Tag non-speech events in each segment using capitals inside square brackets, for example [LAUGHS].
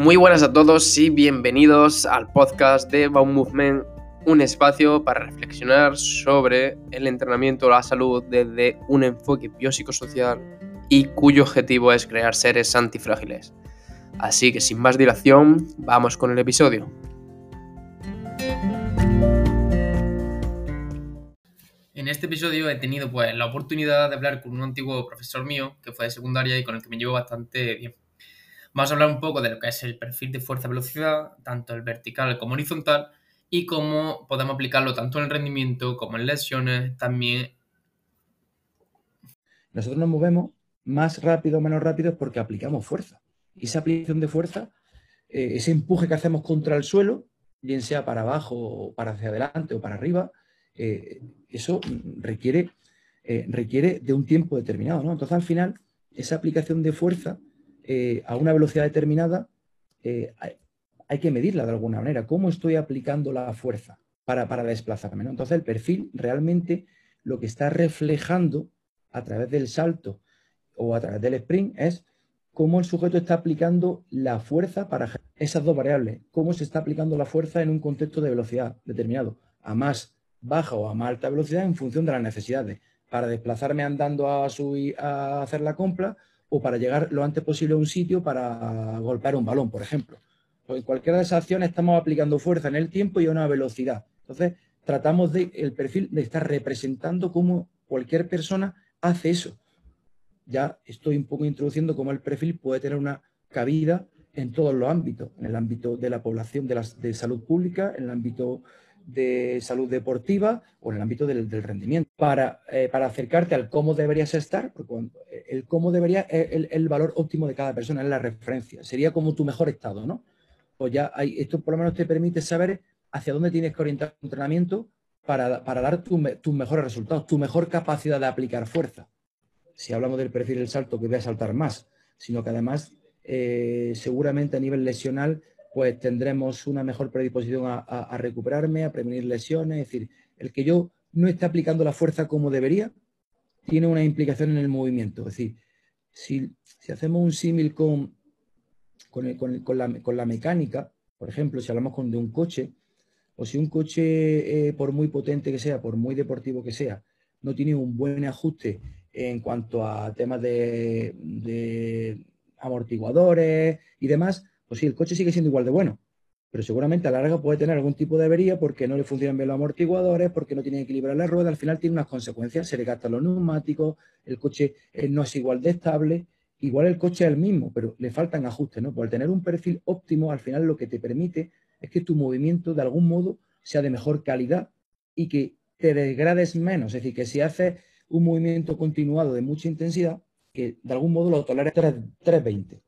Muy buenas a todos y bienvenidos al podcast de Baum Movement, un espacio para reflexionar sobre el entrenamiento a la salud desde un enfoque biopsicosocial y cuyo objetivo es crear seres antifrágiles. Así que sin más dilación, vamos con el episodio. En este episodio he tenido pues la oportunidad de hablar con un antiguo profesor mío que fue de secundaria y con el que me llevo bastante bien. Vamos a hablar un poco de lo que es el perfil de fuerza-velocidad, tanto el vertical como horizontal, y cómo podemos aplicarlo tanto en el rendimiento como en lesiones, también. Nosotros nos movemos más rápido o menos rápido porque aplicamos fuerza. Y esa aplicación de fuerza, eh, ese empuje que hacemos contra el suelo, bien sea para abajo o para hacia adelante o para arriba, eh, eso requiere, eh, requiere de un tiempo determinado. ¿no? Entonces, al final, esa aplicación de fuerza eh, a una velocidad determinada, eh, hay, que medirla de alguna manera. ¿Cómo estoy aplicando la fuerza para, para desplazarme? Entonces, el perfil realmente lo que está reflejando a través del salto o a través del sprint es cómo el sujeto está aplicando la fuerza para esas dos variables, cómo se está aplicando la fuerza en un contexto de velocidad determinado, a más baja o a más alta velocidad en función de las necesidades. Para desplazarme andando a, subir, a hacer la compra o para llegar lo antes posible a un sitio para golpear un balón, por ejemplo. Pues en cualquiera de esas acciones estamos aplicando fuerza en el tiempo y a una velocidad. Entonces, tratamos de el perfil de estar representando cómo cualquier persona hace eso. Ya estoy un poco introduciendo cómo el perfil puede tener una cabida en todos los ámbitos, en el ámbito de la población de, de salud pública, en el ámbito de salud deportiva o en el ámbito del, rendimiento. Para, eh, para, acercarte al cómo deberías estar, eh, el cómo debería es el, valor óptimo de cada persona, es la referencia. Sería como tu mejor estado, ¿no? Pues ya hay, esto por lo menos te permite saber hacia dónde tienes que orientar tu entrenamiento para, para dar tus mejores resultados, tu mejor capacidad de aplicar fuerza. Si hablamos del perfil del salto, que voy a saltar más, sino que además eh, seguramente a nivel lesional pues tendremos una mejor predisposición a, recuperarme, a prevenir lesiones. Es decir, el que yo no esté aplicando la fuerza como debería, tiene una implicación en el movimiento. Es decir, si, hacemos un símil con, con, la, mecánica, por ejemplo, si hablamos con, de un coche, o si un coche, eh, por muy potente que sea, por muy deportivo que sea, no tiene un buen ajuste en cuanto a temas de amortiguadores y demás, pues sí, el coche sigue siendo igual de bueno, pero seguramente a la larga puede tener algún tipo de avería porque no le funcionan bien los amortiguadores, porque no tiene que la rueda, al final tiene unas consecuencias, se le gastan los neumáticos, el coche eh, no es igual de estable, igual el coche es el mismo, pero le faltan ajustes, ¿no? Por tener un perfil óptimo, al final lo que te permite es que tu movimiento de algún modo sea de mejor calidad y que te degrades menos, es decir, que si haces un movimiento continuado de mucha intensidad, que de algún modo lo toleres 320.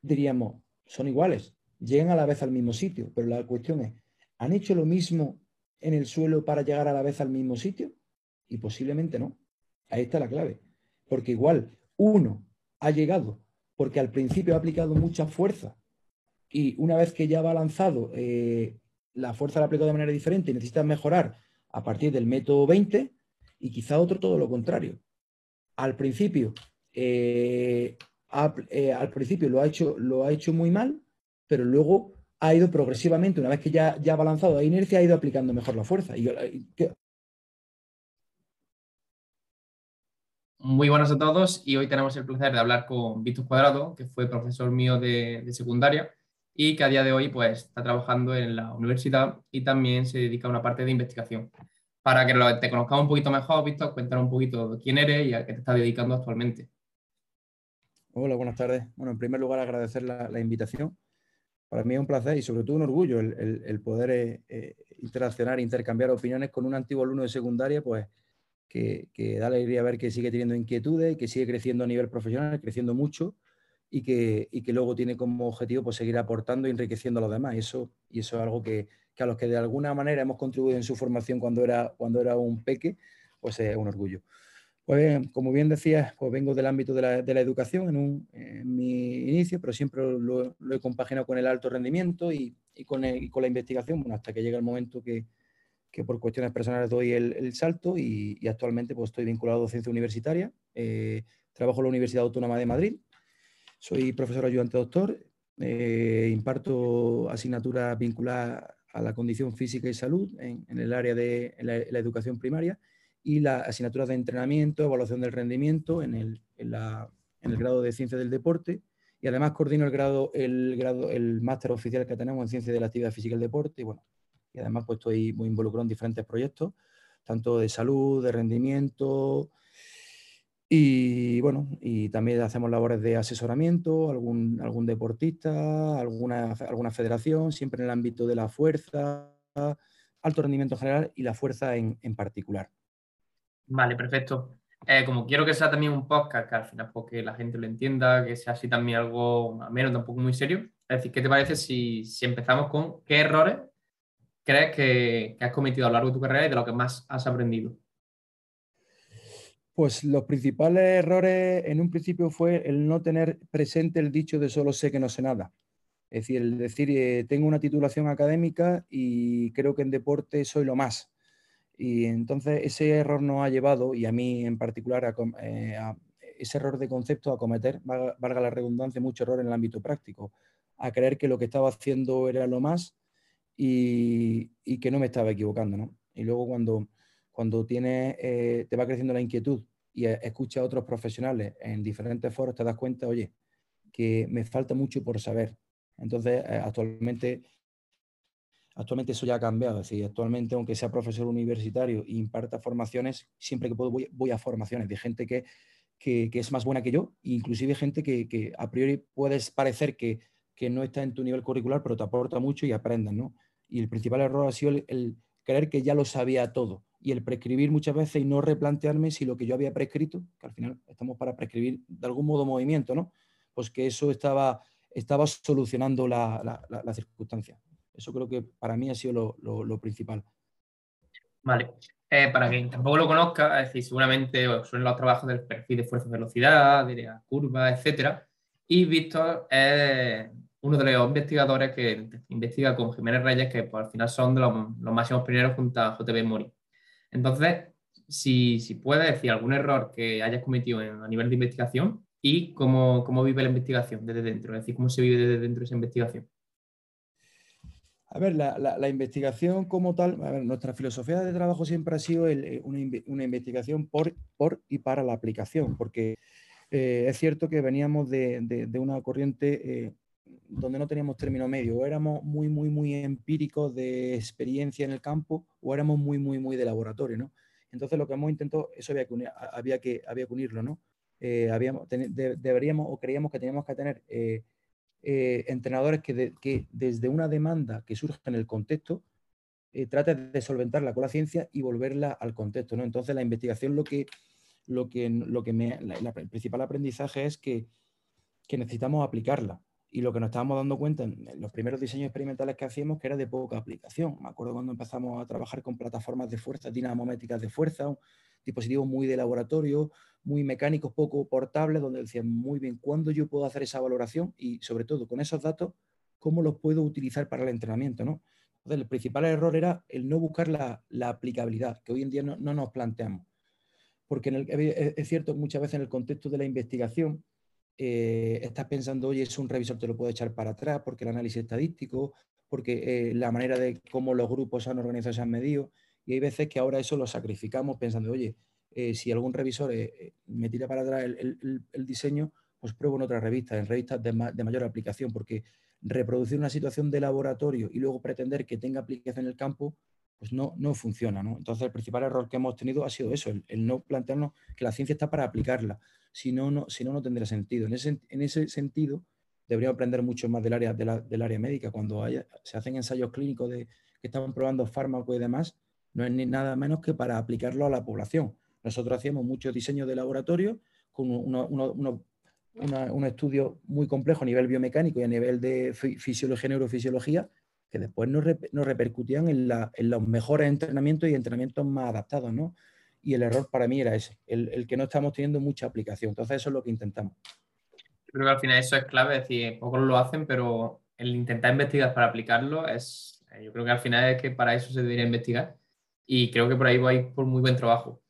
Diríamos, son iguales, llegan a la vez al mismo sitio, pero la cuestión es, ¿han hecho lo mismo en el suelo para llegar a la vez al mismo sitio? Y posiblemente no. Ahí está la clave. Porque igual uno ha llegado porque al principio ha aplicado mucha fuerza y una vez que ya va lanzado, eh, la fuerza la ha aplicado de manera diferente y necesita mejorar a partir del método 20 y quizá otro todo lo contrario. Al principio eh, eh, al principio lo ha, hecho, muy mal, pero luego ha ido progresivamente, una vez que ya, ya ha balanzado la inercia, ha ido aplicando mejor la fuerza. Muy buenas a todos y hoy tenemos el placer de hablar con Víctor Cuadrado, que fue profesor mío de, secundaria y que a día de hoy pues, está trabajando en la universidad y también se dedica a una parte de investigación. Para que te conozcamos un poquito mejor, Víctor, cuéntanos un poquito quién eres y a qué te estás dedicando actualmente. Hola, buenas tardes. Bueno, en primer lugar, agradecer la, invitación. Para mí es un placer y sobre todo un orgullo el, poder eh, eh, interaccionar, intercambiar opiniones con un antiguo alumno de secundaria, pues que, da alegría ver que sigue teniendo inquietudes, que sigue creciendo a nivel profesional, creciendo mucho y que, que luego tiene como objetivo pues, seguir aportando y enriqueciendo a los demás. Y eso, y eso es algo que, a los que de alguna manera hemos contribuido en su formación cuando era, cuando era un peque, pues es un orgullo. Pues como bien decías, pues vengo del ámbito de la, educación en, mi inicio, pero siempre lo, he compaginado con el alto rendimiento y, con, la investigación, bueno, hasta que llega el momento que, por cuestiones personales doy el, salto y, actualmente pues estoy vinculado a docencia universitaria. Eh, trabajo en la Universidad Autónoma de Madrid, soy profesor ayudante doctor, eh, imparto asignaturas vinculadas a la condición física y salud en, el área de la, educación primaria y las asignaturas de entrenamiento, evaluación del rendimiento en el, en el grado de ciencia del deporte y además coordino el grado, el grado, el máster oficial que tenemos en ciencia de la actividad física y el deporte y bueno, y además pues estoy muy involucrado en diferentes proyectos, tanto de salud, de rendimiento y bueno, y también hacemos labores de asesoramiento, algún, algún deportista, alguna, alguna federación, siempre en el ámbito de la fuerza, alto rendimiento en general y la fuerza en, en particular. Vale, perfecto. Eh, como quiero que sea también un podcast, que al final porque pues, la gente lo entienda, que sea así también algo menos, tampoco muy serio. Es decir, ¿qué te parece si, si empezamos con qué errores crees que, has cometido a lo largo de tu carrera y de lo que más has aprendido? Pues los principales errores en un principio fue el no tener presente el dicho de solo sé que no sé nada. Es decir, el decir, eh, tengo una titulación académica y creo que en deporte soy lo más y entonces ese error nos ha llevado, y a mí en particular, eh, a, ese error de concepto a cometer, valga la redundancia, mucho error en el ámbito práctico, a creer que lo que estaba haciendo era lo más y, que no me estaba equivocando. ¿no? Y luego cuando, cuando tiene eh, te va creciendo la inquietud y escuchas a otros profesionales en diferentes foros, te das cuenta, oye, que me falta mucho por saber. Entonces, eh, actualmente Actualmente eso ya ha cambiado, es actualmente aunque sea profesor universitario e imparta formaciones, siempre que puedo voy, a formaciones de gente que, que, es más buena que yo, inclusive gente que, a priori puedes parecer que, no está en tu nivel curricular, pero te aporta mucho y aprendes, ¿no? Y el principal error ha sido el, creer que ya lo sabía todo y el prescribir muchas veces y no replantearme si lo que yo había prescrito, que al final estamos para prescribir de algún modo movimiento, ¿no? Pues que eso estaba, estaba solucionando la, la circunstancia. Eso creo que para mí ha sido lo, principal. Vale. Eh, para quien tampoco lo conozca, es decir, seguramente son los trabajos del perfil de fuerza-velocidad, de la curva, etc. Y Víctor es uno de los investigadores que investiga con Jiménez Reyes, que pues, al final son de los, máximos primeros junto a JB Mori. Entonces, si, si puedes decir algún error que hayas cometido a nivel de investigación y cómo, cómo vive la investigación desde dentro, es decir, cómo se vive desde dentro de esa investigación. A ver, la, investigación como tal, nuestra filosofía de trabajo siempre ha sido eh, una, investigación por, por, y para la aplicación, porque eh, es cierto que veníamos de, una corriente eh, donde no teníamos término medio, o éramos muy, muy, muy empíricos de experiencia en el campo, o éramos muy, muy, muy de laboratorio, ¿no? Entonces lo que hemos intentado, eso había que, había que, había unirlo, ¿no? habíamos, deberíamos o creíamos que teníamos que tener eh, entrenadores que, desde una demanda que surge en el contexto, eh, de solventarla con la ciencia y volverla al contexto. ¿no? Entonces, la investigación lo que, lo que, lo que me, el principal aprendizaje es que, necesitamos aplicarla. Y lo que nos estábamos dando cuenta en los primeros diseños experimentales que hacíamos que era de poca aplicación. Me acuerdo cuando empezamos a trabajar con plataformas de fuerza, dinamométricas de fuerza, dispositivos muy de laboratorio, muy mecánicos, poco portables, donde decían muy bien cuándo yo puedo hacer esa valoración y sobre todo con esos datos, cómo los puedo utilizar para el entrenamiento. ¿no? Entonces, el principal error era el no buscar la, aplicabilidad, que hoy en día no, nos planteamos. Porque es cierto muchas veces en el contexto de la investigación eh, estás pensando, oye, es un revisor te lo puede echar para atrás porque el análisis estadístico, porque eh, la manera de cómo los grupos han organizado se han medido. Y hay veces que ahora eso lo sacrificamos pensando, oye, eh, si algún revisor me tira para atrás el, diseño, pues pruebo en otras revistas, en revistas de, mayor aplicación, porque reproducir una situación de laboratorio y luego pretender que tenga aplicación en el campo, pues no, no funciona. Entonces, el principal error que hemos tenido ha sido eso, el, no plantearnos que la ciencia está para aplicarla, si no, no, si no, no tendría sentido. En ese, en ese sentido, deberíamos aprender mucho más del área, del área médica. Cuando se hacen ensayos clínicos de que estaban probando fármacos y demás, no es ni nada menos que para aplicarlo a la población. Nosotros hacíamos muchos diseños de laboratorio con un estudio muy complejo a nivel biomecánico y a nivel de fisiología, neurofisiología, que después nos, repercutían en, los mejores entrenamientos y entrenamientos más adaptados, ¿no? Y el error para mí era ese, el, que no estamos teniendo mucha aplicación. Entonces eso es lo que intentamos. creo que al final eso es clave, es decir, pocos lo hacen, pero el intentar investigar para aplicarlo es, yo creo que al final es que para eso se debería investigar y creo que por ahí vais por muy buen trabajo.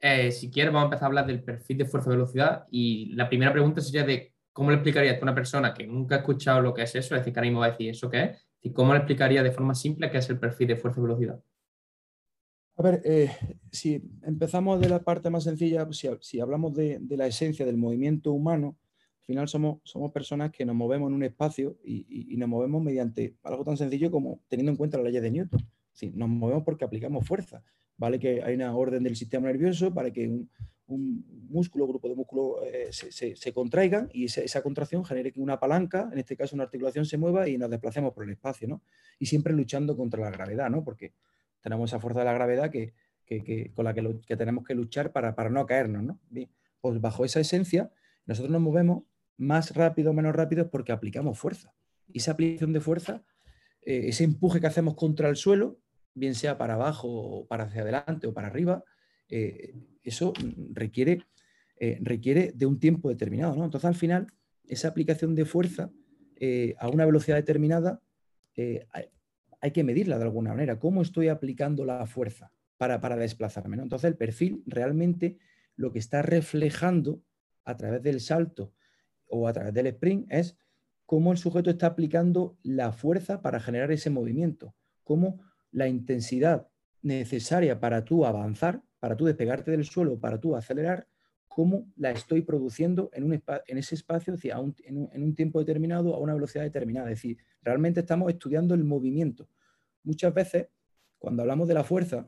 Eh, si quieres, vamos a empezar a hablar del perfil de fuerza-velocidad y la primera pregunta sería de ¿cómo le explicarías a una persona que nunca ha escuchado lo que es eso? Es decir, que ahora mismo va a decir, ¿eso qué es? ¿Y cómo le explicaría de forma simple qué es el perfil de fuerza y velocidad? A ver, eh, si empezamos de la parte más sencilla, si, hablamos de, la esencia del movimiento humano, al final somos, somos personas que nos movemos en un espacio y, nos movemos mediante algo tan sencillo como teniendo en cuenta la ley de Newton. Sí, nos movemos porque aplicamos fuerza. Vale que hay una orden del sistema nervioso para que un, un músculo, grupo de músculo eh, se, se, contraigan y esa, contracción genere que una palanca, en este caso una articulación, se mueva y nos desplacemos por el espacio, ¿no? Y siempre luchando contra la gravedad, ¿no? Porque tenemos esa fuerza de la gravedad que, con la que, tenemos que luchar para, no caernos, ¿no? Bien, pues bajo esa esencia, nosotros nos movemos más rápido o menos rápido porque aplicamos fuerza. Y esa aplicación de fuerza, eh, ese empuje que hacemos contra el suelo, bien sea para abajo o para hacia adelante o para arriba, eh, eso requiere, eh, requiere de un tiempo determinado. ¿no? Entonces, al final, esa aplicación de fuerza a una velocidad determinada hay que medirla de alguna manera. ¿Cómo estoy aplicando la fuerza para, para desplazarme? Entonces el perfil realmente lo que está reflejando a través del salto o a través del sprint es cómo el sujeto está aplicando la fuerza para generar ese movimiento, cómo la intensidad necesaria para tú avanzar, para tú despegarte del suelo, para tú acelerar, cómo la estoy produciendo en, un ese espacio, en, un, tiempo determinado, a una velocidad determinada. Es decir, realmente estamos estudiando el movimiento. Muchas veces, cuando hablamos de la fuerza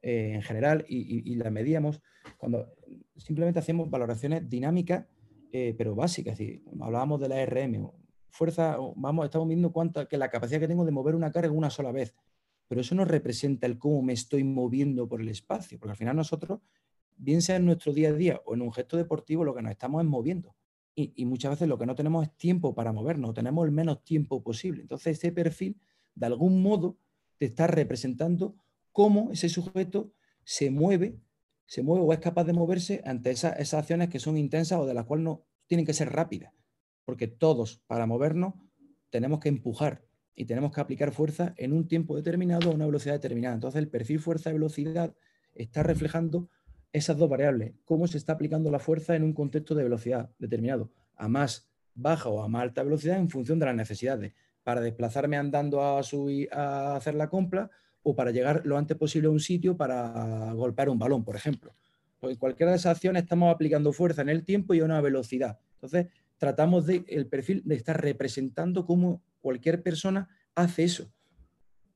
eh, en general y, la medíamos, cuando simplemente hacemos valoraciones dinámicas, eh, pero básicas, es hablábamos de la RM, fuerza, vamos, estamos viendo cuánta, que la capacidad que tengo de mover una carga una sola vez, pero eso no representa el cómo me estoy moviendo por el espacio, porque al final nosotros bien sea en nuestro día a día o en un gesto deportivo, lo que nos estamos es moviendo. Y, muchas veces lo que no tenemos es tiempo para movernos, tenemos el menos tiempo posible. Entonces, ese perfil, de algún modo, te está representando cómo ese sujeto se mueve, se mueve o es capaz de moverse ante esas, acciones que son intensas o de las cuales no tienen que ser rápidas. Porque todos, para movernos, tenemos que empujar y tenemos que aplicar fuerza en un tiempo determinado a una velocidad determinada. Entonces, el perfil fuerza-velocidad está reflejando esas dos variables, cómo se está aplicando la fuerza en un contexto de velocidad determinado, a más baja o a más alta velocidad en función de las necesidades, para desplazarme andando a, subir, a hacer la compra o para llegar lo antes posible a un sitio para golpear un balón, por ejemplo. Pues en cualquiera de esas acciones estamos aplicando fuerza en el tiempo y a una velocidad. Entonces, tratamos de el perfil de estar representando cómo cualquier persona hace eso.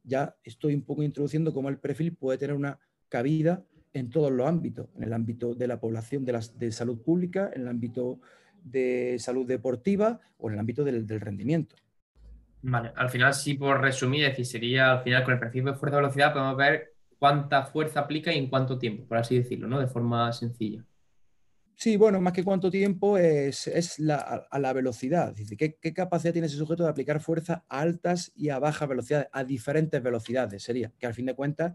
Ya estoy un poco introduciendo cómo el perfil puede tener una cabida en todos los ámbitos, en el ámbito de la población de, de salud pública, en el ámbito de salud deportiva o en el ámbito del, rendimiento. Vale, al final sí por resumir, es decir, sería al final con el perfil de fuerza-velocidad podemos ver cuánta fuerza aplica y en cuánto tiempo, por así decirlo, ¿no? De forma sencilla. Sí, bueno, más que cuánto tiempo es, la, a, la velocidad. Es decir, ¿qué, capacidad tiene ese sujeto de aplicar fuerza a altas y a bajas velocidades, a diferentes velocidades? Sería que al fin de cuentas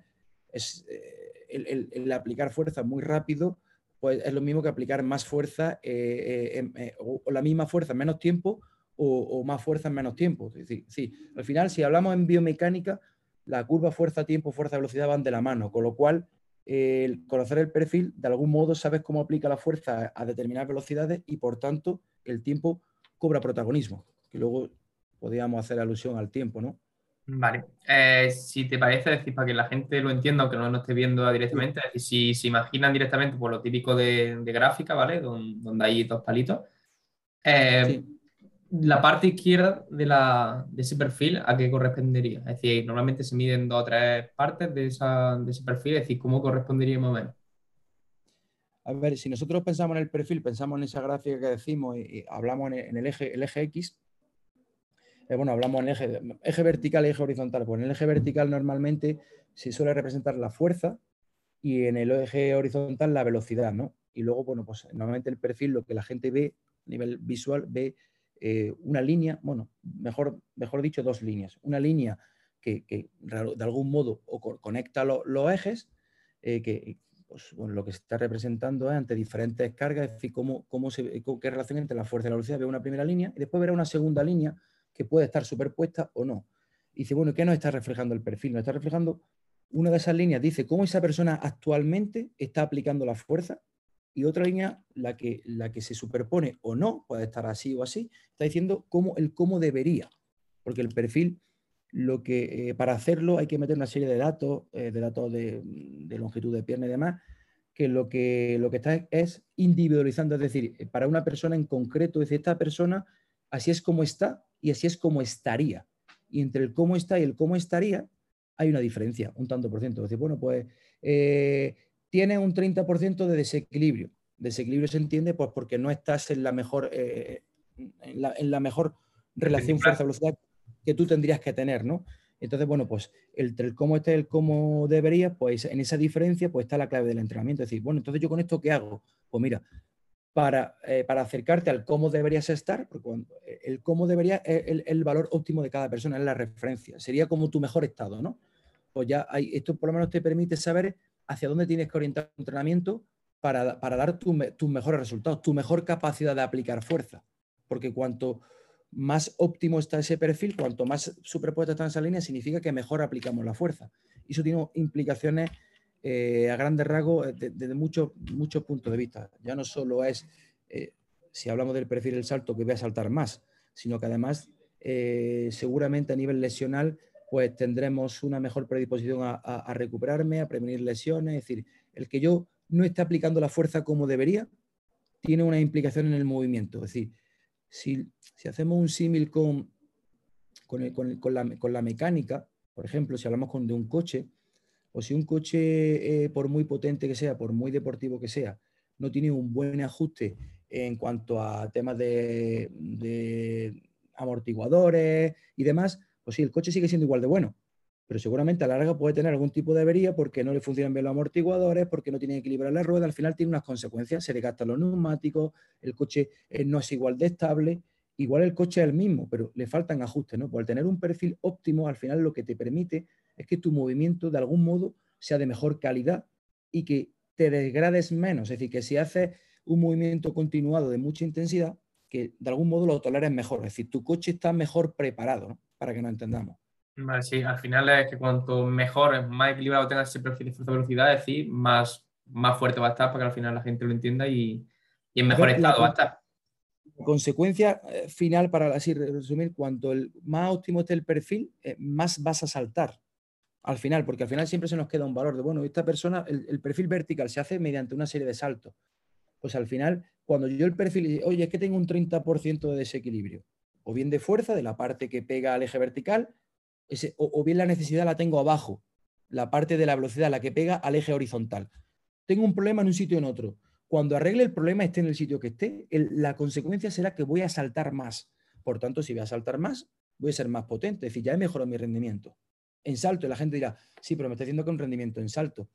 es, eh, el, aplicar fuerza muy rápido pues es lo mismo que aplicar más fuerza eh, eh, eh, o, la misma fuerza en menos tiempo o, más fuerza en menos tiempo. Sí, al final, si hablamos en biomecánica, la curva fuerza-tiempo, fuerza-velocidad van de la mano, con lo cual el conocer el perfil, de algún modo sabes cómo aplica la fuerza a determinadas velocidades y por tanto el tiempo cobra protagonismo, que luego podríamos hacer alusión al tiempo, ¿no? Vale, eh, si te parece, decir, para que la gente lo entienda, aunque no lo esté viendo directamente, es decir, si se imaginan directamente por lo típico de, gráfica, ¿vale? donde hay dos palitos, eh, la parte izquierda de, la, de, ese perfil, ¿a qué correspondería? Es decir, normalmente se miden dos o tres partes de, esa, de ese perfil, es decir, ¿cómo correspondería más o menos? A ver, si nosotros pensamos en el perfil, pensamos en esa gráfica que decimos y, hablamos en, el, eje, el eje X, eh, bueno, hablamos en eje, vertical y eje horizontal. Pues en el eje vertical normalmente se suele representar la fuerza y en el eje horizontal la velocidad, ¿no? Y luego, bueno, pues normalmente el perfil, lo que la gente ve a nivel visual, ve eh, una línea, bueno, mejor, mejor dicho, dos líneas. Una línea que, de algún modo conecta los ejes, eh, que pues, lo que se está representando es ante diferentes cargas, es decir, cómo, cómo se, qué relación entre la fuerza y la velocidad. Ve una primera línea y después verá una segunda línea que puede estar superpuesta o no. Y dice, bueno, ¿qué nos está reflejando el perfil? Nos está reflejando una de esas líneas, dice cómo esa persona actualmente está aplicando la fuerza y otra línea, la que, la que se superpone o no, puede estar así o así, está diciendo cómo, el cómo debería, porque el perfil, lo que, eh, para hacerlo hay que meter una serie de datos, eh, de datos de, longitud de pierna y demás, que lo que, lo que está es individualizando, es decir, para una persona en concreto, es decir, esta persona así es como está y así es como estaría. Y entre el cómo está y el cómo estaría hay una diferencia, un tanto por ciento. Es decir, bueno, pues eh, tiene un 30% de desequilibrio. Desequilibrio se entiende pues, porque no estás en la mejor, eh, en, la, mejor relación fuerza-velocidad que tú tendrías que tener, ¿no? Entonces, bueno, pues el, el cómo está el cómo debería, pues en esa diferencia pues está la clave del entrenamiento. Es decir, bueno, entonces yo con esto, ¿qué hago? Pues mira, para, eh, para acercarte al cómo deberías estar, porque eh, el cómo debería es el, el, valor óptimo de cada persona, es la referencia. Sería como tu mejor estado, ¿no? Pues ya hay, esto por lo menos te permite saber hacia dónde tienes que orientar tu entrenamiento para, dar tus mejores resultados, tu mejor capacidad de aplicar fuerza. Porque cuanto más óptimo está ese perfil, cuanto más superpuesta está esa línea, significa que mejor aplicamos la fuerza. Y eso tiene implicaciones eh, a grandes rasgos eh, desde muchos, muchos puntos de vista. Ya no solo es, eh, si hablamos del perfil del salto, que voy a saltar más, sino que además seguramente a nivel lesional pues tendremos una mejor predisposición a, recuperarme, a prevenir lesiones. Es decir, el que yo no esté aplicando la fuerza como debería, tiene una implicación en el movimiento. Es decir, si, hacemos un símil con, con, la, mecánica, por ejemplo, si hablamos con, de un coche, o si un coche, eh, por muy potente que sea, por muy deportivo que sea, no tiene un buen ajuste en cuanto a temas de, amortiguadores y demás, pues sí, el coche sigue siendo igual de bueno, pero seguramente a la larga puede tener algún tipo de avería porque no le funcionan bien los amortiguadores, porque no tiene equilibrio la rueda, al final tiene unas consecuencias, se le gastan los neumáticos, el coche eh, no es igual de estable, igual el coche es el mismo, pero le faltan ajustes, ¿no? Por tener un perfil óptimo, al final lo que te permite es que tu movimiento de algún modo sea de mejor calidad y que te degrades menos, es decir, que si haces un movimiento continuado de mucha intensidad, que de algún modo lo toleres mejor, es decir, tu coche está mejor preparado, ¿no? para que nos entendamos. Vale, sí, al final es que cuanto mejor, más equilibrado tengas ese perfil de fuerza-velocidad, es decir, más, más fuerte va a estar para que al final la gente lo entienda y, en mejor estado va a estar. Consecuencia eh, final, para así resumir, cuanto el más óptimo esté el perfil, eh, más vas a saltar al final, porque al final siempre se nos queda un valor de, bueno, esta persona, el, perfil vertical se hace mediante una serie de saltos. Pues al final, cuando yo el perfil, oye, es que tengo un 30% de desequilibrio, o bien de fuerza, de la parte que pega al eje vertical, o, bien la necesidad la tengo abajo, la parte de la velocidad, la que pega al eje horizontal. Tengo un problema en un sitio o en otro. Cuando arregle el problema, esté en el sitio que esté, la consecuencia será que voy a saltar más. Por tanto, si voy a saltar más, voy a ser más potente. Es decir, ya he mejorado mi rendimiento. En salto, la gente dirá, sí, pero me está diciendo que un rendimiento en salto.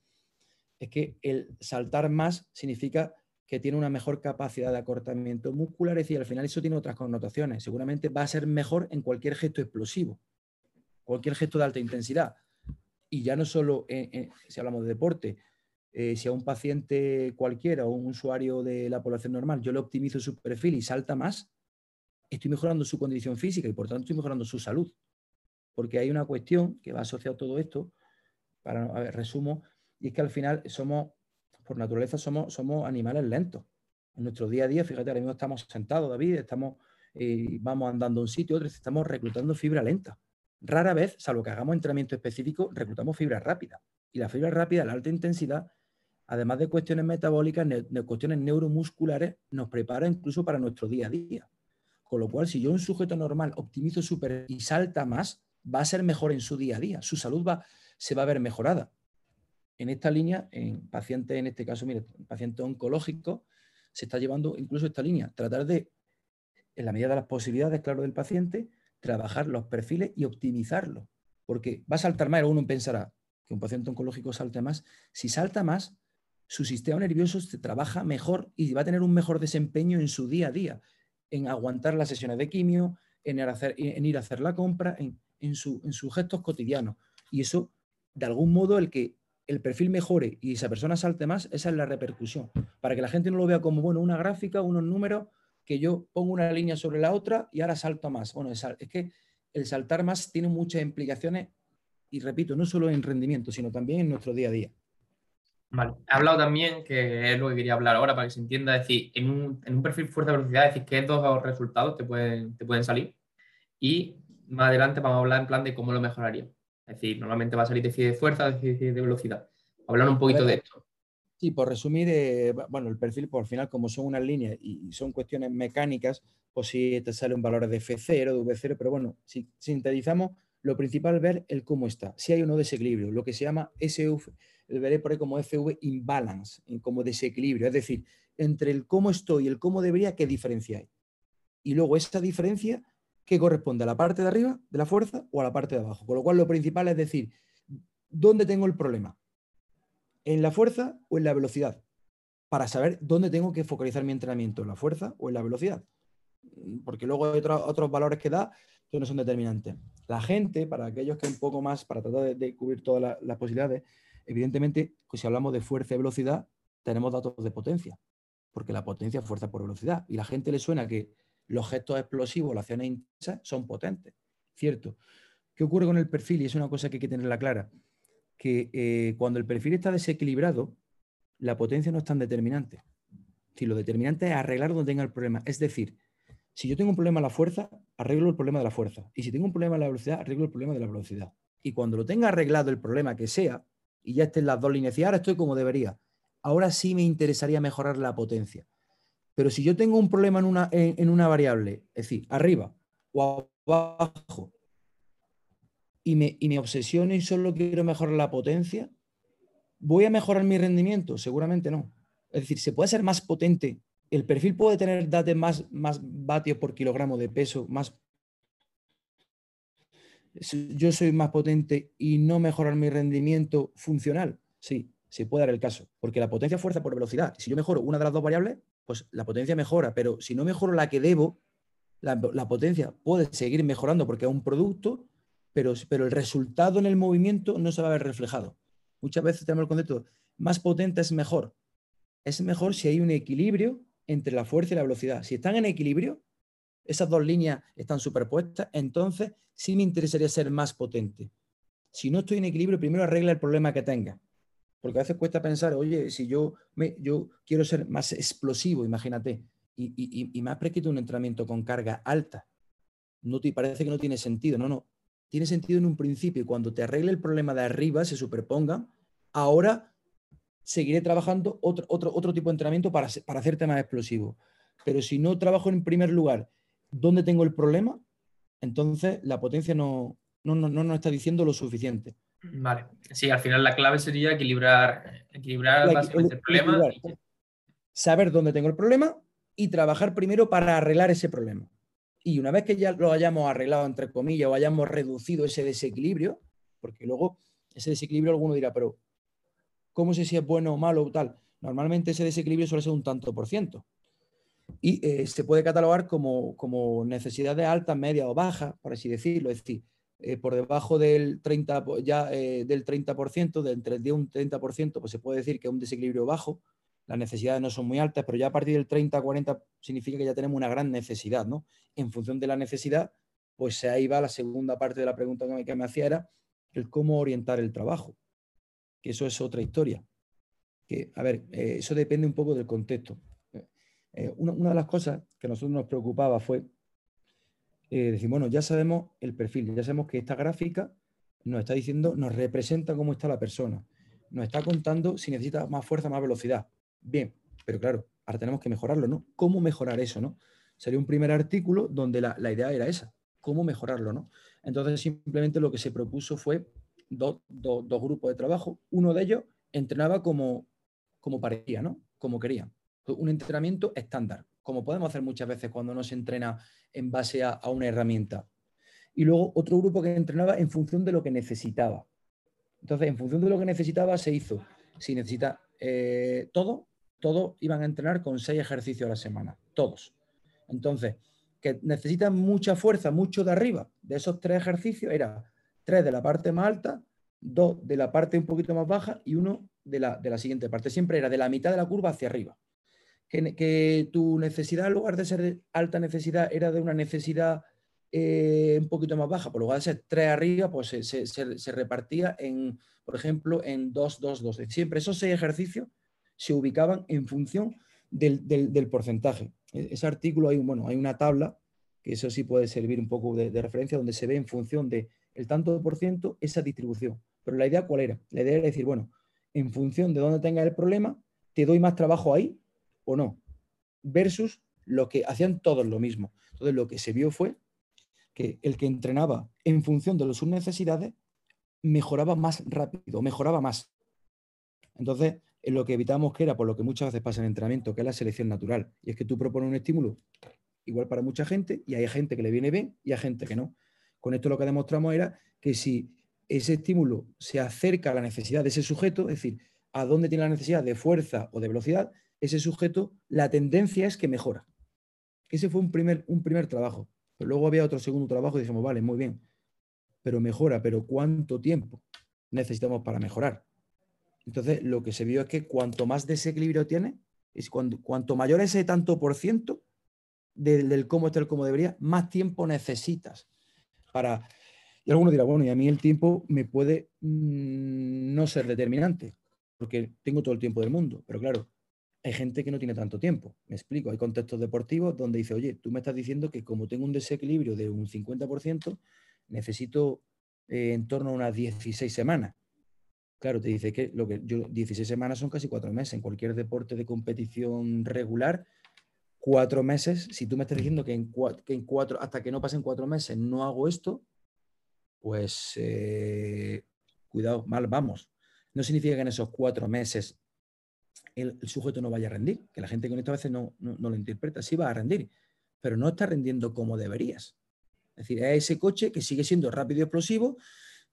Es que el saltar más significa que tiene una mejor capacidad de acortamiento muscular, es decir, al final eso tiene otras connotaciones. Seguramente va a ser mejor en cualquier gesto explosivo, cualquier gesto de alta intensidad. Y ya no solo si hablamos de deporte, eh, si a un paciente cualquiera o un usuario de la población normal yo le optimizo su perfil y salta más, estoy mejorando su condición física y por tanto estoy mejorando su salud. Porque hay una cuestión que va asociada a todo esto, para a ver, resumo, y es que al final somos por naturaleza somos, somos animales lentos. En nuestro día a día, fíjate, ahora mismo estamos sentados, David, estamos, eh, vamos andando a un sitio, otro, estamos reclutando fibra lenta. Rara vez, salvo que hagamos entrenamiento específico, reclutamos fibra rápida. Y la fibra rápida, la alta intensidad, además de cuestiones metabólicas, de cuestiones neuromusculares, nos prepara incluso para nuestro día a día. Con lo cual, si yo un sujeto normal optimizo súper y salta más, va a ser mejor en su día a día. Su salud va, se va a ver mejorada en esta línea, en pacientes, en este caso, mire, paciente oncológico, se está llevando incluso esta línea, tratar de, en la medida de las posibilidades, claro, del paciente, trabajar los perfiles y optimizarlos. Porque va a saltar más, uno pensará que un paciente oncológico salte más. Si salta más, su sistema nervioso se trabaja mejor y va a tener un mejor desempeño en su día a día, en aguantar las sesiones de quimio, en, ir a hacer la compra, en, sus gestos cotidianos. Y eso, de algún modo, el que el perfil mejore y esa persona salte más, esa es la repercusión. Para que la gente no lo vea como, bueno, una gráfica, unos números, que yo pongo una línea sobre la otra y ahora salto más. Bueno, es, que el saltar más tiene muchas implicaciones y repito, no solo en rendimiento, sino también en nuestro día a día. Vale. He hablado también, que es lo que quería hablar ahora para que se entienda, es decir, en un, en un perfil fuerza-velocidad, es decir, qué dos resultados te pueden, te pueden salir. Y más adelante vamos a hablar en plan de cómo lo mejoraría. Es decir, normalmente va a salir déficit de fuerza, déficit de velocidad. Hablar un poquito de esto. Sí, por resumir, eh, bueno, el perfil, por final, como son unas líneas y son cuestiones mecánicas, pues sí te salen valores de F0, de V0, pero bueno, si sintetizamos, lo principal es ver el cómo está. Si hay o no desequilibrio, lo que se llama SV, lo veré por ahí como FV imbalance, como desequilibrio, es decir, entre el cómo estoy y el cómo debería, ¿qué diferencia hay? Y luego esta diferencia, ¿qué corresponde? ¿A la parte de arriba de la fuerza o a la parte de abajo? Con lo cual lo principal es decir, ¿dónde tengo el problema? ¿En la fuerza o en la velocidad? Para saber dónde tengo que focalizar mi entrenamiento, en la fuerza o en la velocidad. Porque luego hay otros valores que da que no son determinantes. La gente, para aquellos que un poco más, para tratar de, cubrir todas las posibilidades, evidentemente, pues si hablamos de fuerza y velocidad, tenemos datos de potencia, porque la potencia es fuerza por velocidad. Y la gente le suena que los gestos explosivos, las acciones intensas, son potentes. Cierto. ¿Qué ocurre con el perfil? Y es una cosa que hay que tenerla clara. Que eh, cuando el perfil está desequilibrado, la potencia no es tan determinante. Si lo determinante es arreglar donde tenga el problema. Es decir, si yo tengo un problema en la fuerza, arreglo el problema de la fuerza. Y si tengo un problema en la velocidad, arreglo el problema de la velocidad. Y cuando lo tenga arreglado el problema que sea, y ya estén las dos líneas, y ahora estoy como debería, ahora sí me interesaría mejorar la potencia. Pero si yo tengo un problema en una, en, una variable, es decir, arriba o abajo, y me, y me obsesiono y solo quiero mejorar la potencia, ¿voy a mejorar mi rendimiento? Seguramente no. Es decir, ¿se puede ser más potente el perfil puede tener datos más, más vatios por kilogramo de peso, más yo soy más potente y no mejorar mi rendimiento funcional. Sí, se puede dar el caso, porque la potencia fuerza por velocidad. Si yo mejoro una de las dos variables, pues la potencia mejora, pero si no mejoro la que debo, la, potencia puede seguir mejorando porque es un producto, pero, pero el resultado en el movimiento no se va a ver reflejado. Muchas veces tenemos el concepto, más potente es mejor. Es mejor si hay un equilibrio entre la fuerza y la velocidad. Si están en equilibrio, esas dos líneas están superpuestas, entonces sí me interesaría ser más potente. Si no estoy en equilibrio, primero arregla el problema que tenga. Porque a veces cuesta pensar, oye, si yo, me, yo quiero ser más explosivo, imagínate, y, y, y más un entrenamiento con carga alta, no te parece que no tiene sentido. No, no. Tiene sentido en un principio. Cuando te arregle el problema de arriba, se superponga, ahora seguiré trabajando otro, otro, otro tipo de entrenamiento para, para hacer temas explosivos. Pero si no trabajo en primer lugar dónde tengo el problema, entonces la potencia no, no, no, no nos está diciendo lo suficiente. Vale, sí, al final la clave sería equilibrar, equilibrar básicamente el, problema. Saber dónde tengo el problema y trabajar primero para arreglar ese problema. Y una vez que ya lo hayamos arreglado, entre comillas, o hayamos reducido ese desequilibrio, porque luego ese desequilibrio alguno dirá, pero ¿Cómo sé si es bueno o malo o tal? Normalmente ese desequilibrio suele ser un tanto por ciento. Y eh, se puede catalogar como, como necesidades altas, medias o bajas, por así decirlo. Es decir, eh, por debajo del 30%, ya, eh, del 30%, de entre el un 30%, pues se puede decir que es un desequilibrio bajo. Las necesidades no son muy altas, pero ya a partir del 30-40 significa que ya tenemos una gran necesidad, ¿no? En función de la necesidad, pues ahí va la segunda parte de la pregunta que me, que me hacía, era el cómo orientar el trabajo que eso es otra historia. Que, a ver, eso depende un poco del contexto. Eh, una, de las cosas que nosotros nos preocupaba fue eh, decir, bueno, ya sabemos el perfil, ya sabemos que esta gráfica nos está diciendo, nos representa cómo está la persona, nos está contando si necesita más fuerza, más velocidad. Bien, pero claro, ahora tenemos que mejorarlo, ¿no? ¿Cómo mejorar eso, no? Sería un primer artículo donde la, la idea era esa, cómo mejorarlo, ¿no? Entonces simplemente lo que se propuso fue dos, grupos de trabajo. Uno de ellos entrenaba como, como parecía, ¿no? Como quería. Un entrenamiento estándar, como podemos hacer muchas veces cuando no se entrena en base a, una herramienta. Y luego otro grupo que entrenaba en función de lo que necesitaba. Entonces, en función de lo que necesitaba, se hizo. Si necesita eh, todo, todos iban a entrenar con seis ejercicios a la semana. Todos. Entonces, que necesitan mucha fuerza, mucho de arriba, de esos tres ejercicios, era tres de la parte más alta, dos de la parte un poquito más baja y uno de la, de la siguiente parte. Siempre era de la mitad de la curva hacia arriba. Que, tu necesidad, en lugar de ser alta necesidad, era de una necesidad eh, un poquito más baja, por lugar de ser 3 arriba, pues se, repartía en, por ejemplo, en 2, 2, 2. Siempre esos seis ejercicios se ubicaban en función del, porcentaje. E, ese artículo hay, bueno, hay una tabla, que eso sí puede servir un poco de, referencia, donde se ve en función del el tanto por ciento esa distribución. Pero la idea, ¿cuál era? La idea era decir, bueno, en función de dónde tengas el problema, te doy más trabajo ahí o no. Versus lo que hacían todos lo mismo. Entonces, lo que se vio fue que el que entrenaba en función de sus necesidades mejoraba más rápido, mejoraba más. Entonces, lo que evitamos que era por lo que muchas veces pasa en entrenamiento, que es la selección natural. Y es que tú propones un estímulo igual para mucha gente y hay gente que le viene bien y hay gente que no. Con esto lo que demostramos era que si ese estímulo se acerca a la necesidad de ese sujeto, es decir, a dónde tiene la necesidad de fuerza o de velocidad, ese sujeto, la tendencia es que mejora. Ese fue un primer, un primer trabajo. Pero luego había otro segundo trabajo y dijimos, vale, muy bien, pero mejora, pero ¿cuánto tiempo necesitamos para mejorar? Entonces, lo que se vio es que cuanto más desequilibrio tiene, es cuando, cuanto mayor ese tanto por ciento del, cómo está el cómo debería, más tiempo necesitas para... Y alguno dirá, bueno, y a mí el tiempo me puede mm, no ser determinante, porque tengo todo el tiempo del mundo, pero claro, hay gente que no tiene tanto tiempo. Me explico, hay contextos deportivos donde dice, oye, tú me estás diciendo que como tengo un desequilibrio de un 50%, necesito eh, en torno a unas 16 semanas. Claro, te dice que, lo que yo, 16 semanas son casi cuatro meses. En cualquier deporte de competición regular, cuatro meses, si tú me estás diciendo que en, cuatro, hasta que no pasen cuatro meses no hago esto, pues eh, cuidado, mal vamos. No significa que en esos cuatro meses el, sujeto no vaya a rendir, que la gente con esto a veces no, no, lo interpreta, sí va a rendir, pero no está rendiendo como deberías. Es decir, es ese coche que sigue siendo rápido y explosivo,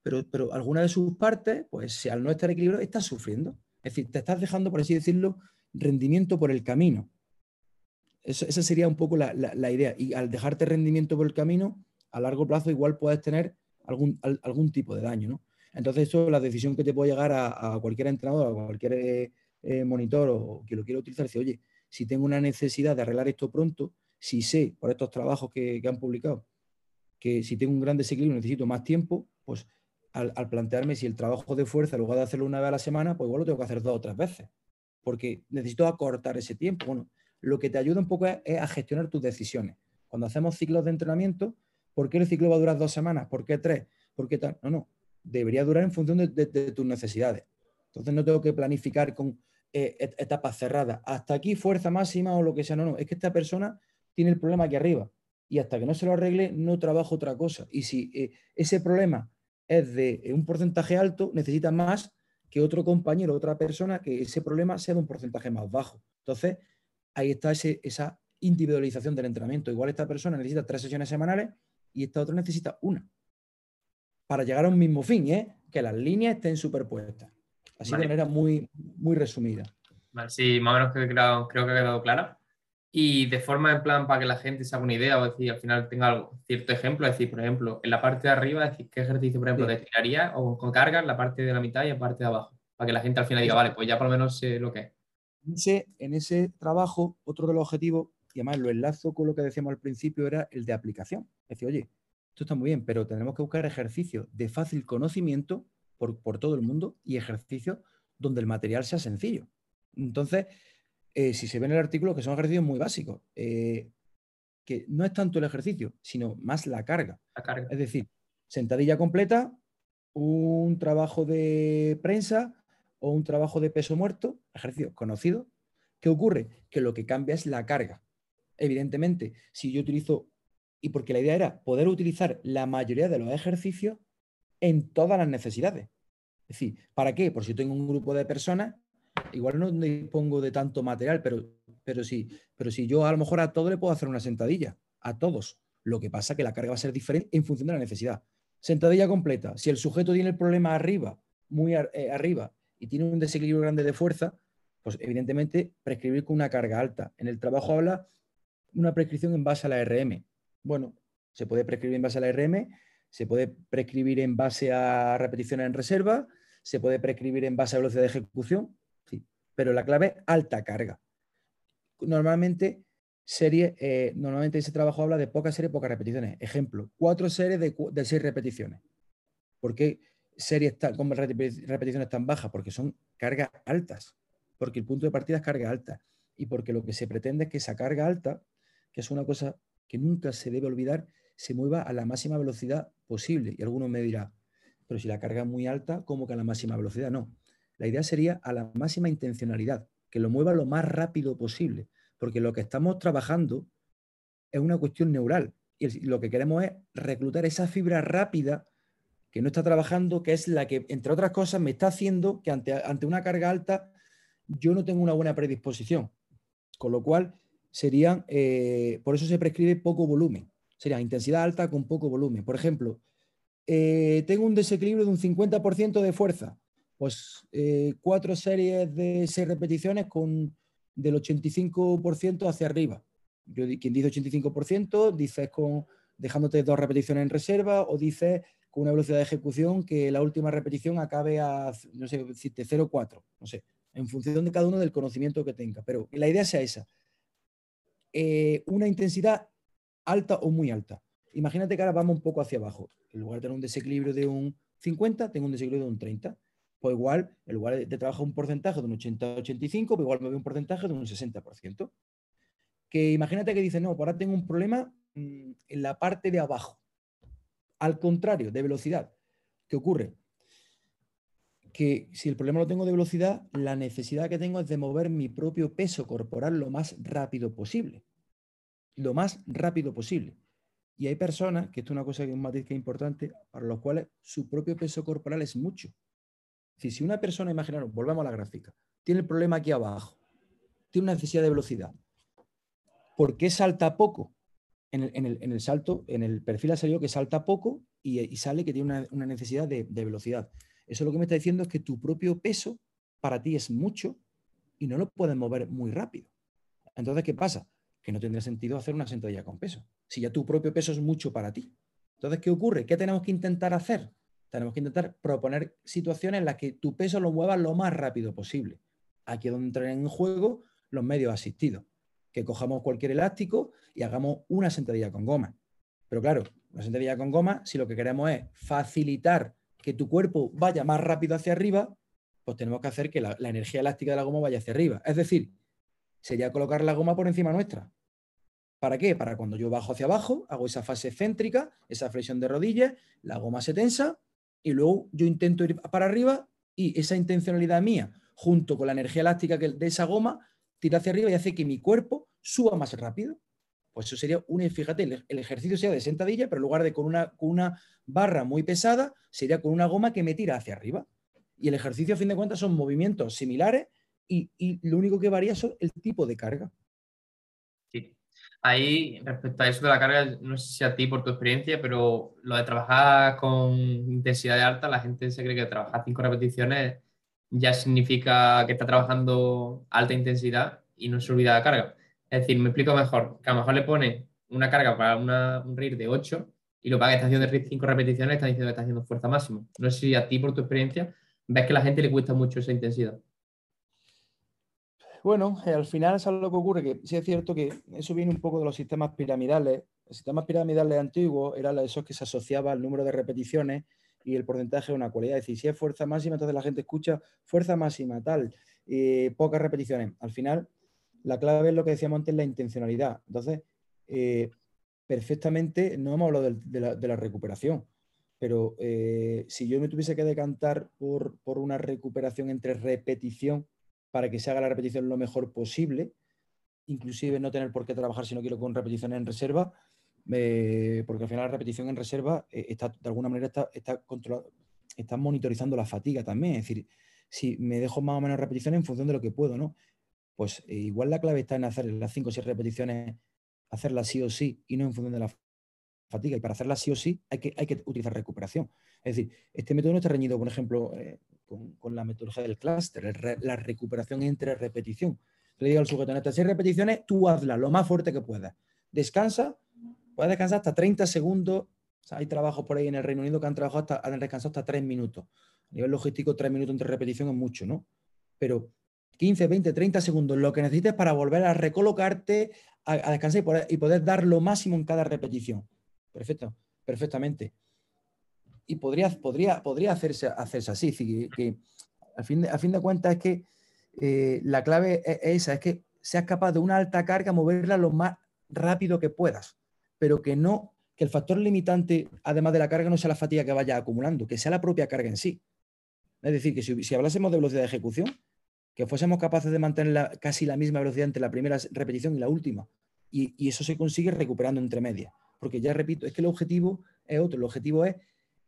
pero, pero alguna de sus partes, pues al no estar equilibrado, está sufriendo. Es decir, te estás dejando, por así decirlo, rendimiento por el camino. esa sería un poco la, idea. Y al dejarte rendimiento por el camino, a largo plazo igual puedes tener algún, algún tipo de daño. ¿no? Entonces, eso es la decisión que te puede llegar a, cualquier entrenador, a cualquier eh, monitor o que lo quiera utilizar. Dice, oye, si tengo una necesidad de arreglar esto pronto, si sé por estos trabajos que, han publicado que si tengo un gran desequilibrio necesito más tiempo, pues al, plantearme si el trabajo de fuerza, en lugar de hacerlo una vez a la semana, pues igual lo tengo que hacer dos o tres veces, porque necesito acortar ese tiempo. Bueno, lo que te ayuda un poco es, a gestionar tus decisiones. Cuando hacemos ciclos de entrenamiento, ¿por qué el ciclo va a durar dos semanas? ¿Por qué tres? ¿Por qué tal? No, no, debería durar en función de, tus necesidades. Entonces no tengo que planificar con eh, etapas cerradas. Hasta aquí fuerza máxima o lo que sea. No, no, es que esta persona tiene el problema aquí arriba y hasta que no se lo arregle no trabajo otra cosa. Y si eh, ese problema es de un porcentaje alto, necesita más que otro compañero, otra persona, que ese problema sea de un porcentaje más bajo. Entonces, ahí está esa individualización del entrenamiento. Igual esta persona necesita tres sesiones semanales y esta otra necesita una. Para llegar a un mismo fin, ¿eh? que las líneas estén superpuestas. Así de manera muy, muy resumida. sí, más o menos creo, creo que ha quedado clara. Y de forma en plan para que la gente se haga una idea o decir, al final tenga algo, cierto ejemplo, es decir, por ejemplo, en la parte de arriba, decir, ¿qué ejercicio, por ejemplo, destinaría o con cargas la parte de la mitad y la parte de abajo? Para que la gente al final diga, vale, pues ya por lo menos sé lo que es. En ese, en ese trabajo, otro de los objetivos, y además lo enlazo con lo que decíamos al principio, era el de aplicación. Es decir, oye, esto está muy bien, pero tenemos que buscar ejercicios de fácil conocimiento por, por todo el mundo y ejercicios donde el material sea sencillo. Entonces, eh, si se ve en el artículo, que son ejercicios muy básicos, eh, que no es tanto el ejercicio, sino más la carga. la carga. Es decir, sentadilla completa, un trabajo de prensa o un trabajo de peso muerto, ejercicio conocido. ¿Qué ocurre? Que lo que cambia es la carga. Evidentemente, si yo utilizo, y porque la idea era poder utilizar la mayoría de los ejercicios en todas las necesidades. Es decir, ¿para qué? Por si tengo un grupo de personas igual no dispongo de tanto material, pero, pero, sí, pero si yo a lo mejor a todo le puedo hacer una sentadilla, a todos. Lo que pasa es que la carga va a ser diferente en función de la necesidad. Sentadilla completa. Si el sujeto tiene el problema arriba, muy eh, arriba, y tiene un desequilibrio grande de fuerza, pues evidentemente prescribir con una carga alta. En el trabajo habla una prescripción en base a la RM. Bueno, se puede prescribir en base a la RM, se puede prescribir en base a repeticiones en reserva, se puede prescribir en base a velocidad de ejecución, pero la clave es alta carga. Normalmente serie, eh, normalmente ese trabajo habla de pocas series, pocas repeticiones. Ejemplo, cuatro series de, seis repeticiones. ¿Por qué series con repeticiones tan bajas? Porque son cargas altas, porque el punto de partida es carga alta y porque lo que se pretende es que esa carga alta, que es una cosa que nunca se debe olvidar, se mueva a la máxima velocidad posible. Y alguno me dirá, pero si la carga es muy alta, ¿cómo que a la máxima velocidad? No. La idea sería a la máxima intencionalidad, que lo mueva lo más rápido posible, porque lo que estamos trabajando es una cuestión neural. Y lo que queremos es reclutar esa fibra rápida que no está trabajando, que es la que, entre otras cosas, me está haciendo que ante, ante una carga alta yo no tengo una buena predisposición. Con lo cual, serían, eh, por eso se prescribe poco volumen. Sería intensidad alta con poco volumen. Por ejemplo, eh, tengo un desequilibrio de un 50% de fuerza. Pues eh, cuatro series de seis repeticiones con del 85% hacia arriba. Yo, quien dice 85% dices con dejándote dos repeticiones en reserva o dices con una velocidad de ejecución que la última repetición acabe a, no sé, 0,4, no sé, en función de cada uno del conocimiento que tenga. Pero la idea sea esa. Eh, una intensidad alta o muy alta. Imagínate que ahora vamos un poco hacia abajo. En lugar de tener un desequilibrio de un 50, tengo un desequilibrio de un 30. Pues igual, en lugar de trabajar un porcentaje de un 80-85, pues igual me veo un porcentaje de un 60%. Que imagínate que dice, no, pues ahora tengo un problema mm, en la parte de abajo. Al contrario, de velocidad. ¿Qué ocurre? Que si el problema lo tengo de velocidad, la necesidad que tengo es de mover mi propio peso corporal lo más rápido posible. Lo más rápido posible. Y hay personas, que esto es una cosa que es un que importante, para los cuales su propio peso corporal es mucho. Es decir, si una persona, imaginaros, volvemos a la gráfica, tiene el problema aquí abajo, tiene una necesidad de velocidad, ¿por qué salta poco? En el, salto, en el perfil ha salido que salta poco y, sale que tiene una, necesidad de, de, velocidad. Eso lo que me está diciendo es que tu propio peso para ti es mucho y no lo puedes mover muy rápido. Entonces, ¿qué pasa? Que no tendría sentido hacer una sentadilla con peso si ya tu propio peso es mucho para ti. Entonces, ¿qué ocurre? ¿Qué tenemos que intentar hacer? Tenemos que intentar proponer situaciones en las que tu peso lo muevas lo más rápido posible. Aquí es donde entran en juego los medios asistidos. Que cojamos cualquier elástico y hagamos una sentadilla con goma. Pero claro, una sentadilla con goma, si lo que queremos es facilitar que tu cuerpo vaya más rápido hacia arriba, pues tenemos que hacer que la, la energía elástica de la goma vaya hacia arriba. Es decir, sería colocar la goma por encima nuestra. ¿Para qué? Para cuando yo bajo hacia abajo, hago esa fase céntrica, esa flexión de rodillas, la goma se tensa y luego yo intento ir para arriba y esa intencionalidad mía, junto con la energía elástica de esa goma, tira hacia arriba y hace que mi cuerpo suba más rápido. Pues eso sería un, fíjate, el, ejercicio sea de sentadilla, pero en lugar de con una, con una barra muy pesada, sería con una goma que me tira hacia arriba. Y el ejercicio, a fin de cuentas, son movimientos similares y, lo único que varía es el tipo de carga. Ahí, respecto a eso de la carga, no sé si a ti por tu experiencia, pero lo de trabajar con intensidad alta, la gente se cree que trabajar cinco repeticiones ya significa que está trabajando alta intensidad y no se olvida la carga. Es decir, me explico mejor, que a lo mejor le pone una carga para un RIR de 8 y lo que está haciendo de 5 repeticiones está diciendo que está haciendo fuerza máxima. No sé si a ti por tu experiencia ves que la gente le cuesta mucho esa intensidad. Bueno, eh, al final es algo que ocurre, que sí es cierto que eso viene un poco de los sistemas piramidales. Los sistemas piramidales antiguos eran esos que se asociaba al número de repeticiones y el porcentaje de una cualidad. Es decir, si es fuerza máxima, entonces la gente escucha fuerza máxima, tal, y pocas repeticiones. Al final, la clave es lo que decíamos antes, la intencionalidad. Entonces, eh, perfectamente, no hemos hablado de, la, recuperación, pero eh, si yo me tuviese que decantar por, por una recuperación entre repetición para que se haga la repetición lo mejor posible, inclusive no tener por qué trabajar si no quiero con repeticiones en reserva, eh, porque al final la repetición en reserva eh, está, de alguna manera está, está, está monitorizando la fatiga también. Es decir, si me dejo más o menos repeticiones en función de lo que puedo, ¿no? Pues eh, igual la clave está en hacer las 5 o 6 repeticiones, hacerlas sí o sí y no en función de la fatiga. Y para hacerlas sí o sí hay que, hay que utilizar recuperación. Es decir, este método no está reñido, por ejemplo, con, la metodología del clúster, la recuperación entre repetición. Le digo al sujeto, en estas seis repeticiones, tú hazla lo más fuerte que puedas. Descansa, puedes descansar hasta 30 segundos. hay trabajos por ahí en el Reino Unido que han trabajado hasta, han descansado hasta 3 minutos. A nivel logístico, 3 minutos entre repetición es mucho, ¿no? Pero 15, 20, 30 segundos, lo que necesites para volver a recolocarte, a, descansar y poder, dar lo máximo en cada repetición. Perfecto, perfectamente. Y podría, podría, podría hacerse, hacerse así, que, que al, fin de, fin de cuentas es que eh, la clave es, esa, es que seas capaz de una alta carga moverla lo más rápido que puedas, pero que no, que el factor limitante, además de la carga, no sea la fatiga que vaya acumulando, que sea la propia carga en sí. Es decir, que si, si hablásemos de velocidad de ejecución, que fuésemos capaces de mantener casi la misma velocidad entre la primera repetición y la última. Y, eso se consigue recuperando entre medias. Porque ya repito, es que el objetivo es otro. El objetivo es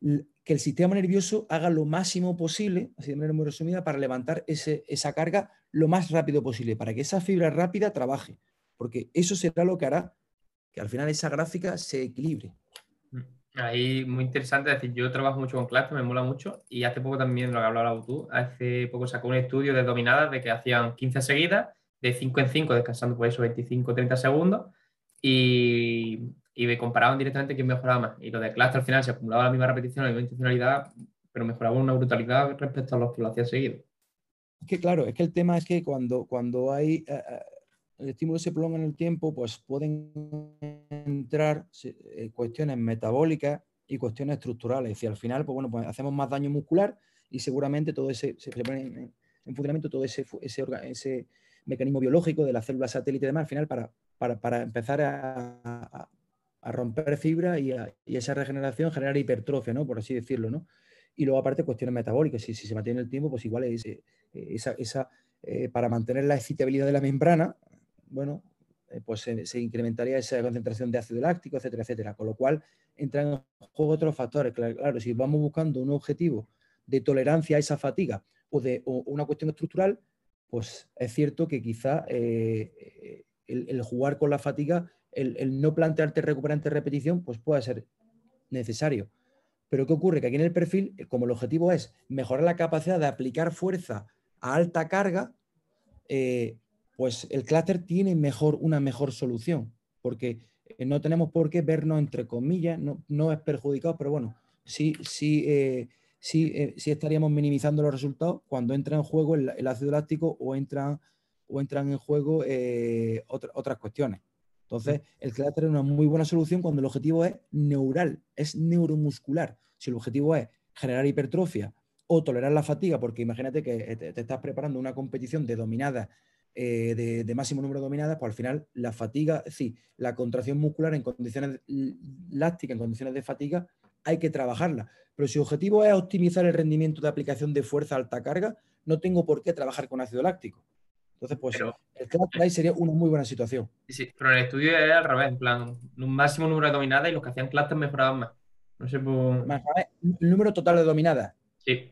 que el sistema nervioso haga lo máximo posible, así de manera muy resumida, para levantar esa carga lo más rápido posible, para que esa fibra rápida trabaje. Porque eso será lo que hará que al final esa gráfica se equilibre. Ahí muy interesante, es decir, yo trabajo mucho con cluster, me mola mucho y hace poco también lo que hablaba tú, hace poco sacó un estudio de dominadas de que hacían 15 seguidas, de 5 en 5, descansando por eso 25 30 segundos y, y me comparaban directamente quién mejoraba más. Y lo de cluster al final se acumulaba la misma repetición, la misma intencionalidad, pero mejoraba una brutalidad respecto a los que lo hacían seguido. Es que claro, es que el tema es que cuando, cuando hay... Eh, eh, el estímulo se prolonga en el tiempo, pues pueden entrar eh, cuestiones metabólicas y cuestiones estructurales. Y al final, pues bueno, pues hacemos más daño muscular y seguramente todo ese, se pone en, funcionamiento todo ese, ese, mecanismo biológico de la célula satélite y demás, al final para, para, empezar a, romper fibra y, esa regeneración generar hipertrofia. Por así decirlo, ¿no? Y luego aparte cuestiones metabólicas, si, se mantiene el tiempo, pues igual es, eh, eh, para mantener la excitabilidad de la membrana, bueno, eh, pues se, incrementaría esa concentración de ácido láctico, etcétera, etcétera. Con lo cual entran en juego otros factores. Claro, si vamos buscando un objetivo de tolerancia a esa fatiga o de una cuestión estructural, pues es cierto que quizá el, jugar con la fatiga, el, no plantearte recuperante repetición, pues puede ser necesario. Pero ¿qué ocurre? Que aquí en el perfil, como el objetivo es mejorar la capacidad de aplicar fuerza a alta carga, eh, pues el clúster tiene mejor, una mejor solución, porque eh, no tenemos por qué vernos entre comillas, no, es perjudicado, pero bueno, sí, sí, eh, eh, estaríamos minimizando los resultados cuando entra en juego el, ácido láctico o entran, o entran en juego otras cuestiones. Entonces, el clúster es una muy buena solución cuando el objetivo es neural, es neuromuscular. Si el objetivo es generar hipertrofia o tolerar la fatiga, porque imagínate que te, estás preparando una competición de dominada eh, de, máximo número de dominadas, pues al final la fatiga, sí, la contracción muscular en condiciones lácticas, en condiciones de fatiga, hay que trabajarla. Pero si el objetivo es optimizar el rendimiento de aplicación de fuerza a alta carga, no tengo por qué trabajar con ácido láctico. Entonces, pues el cluster ahí sería una muy buena situación. Sí, pero en el estudio era al revés, en plan, un máximo número de dominadas y los que hacían cluster mejoraban más. No sé por... El número total de dominadas. Sí.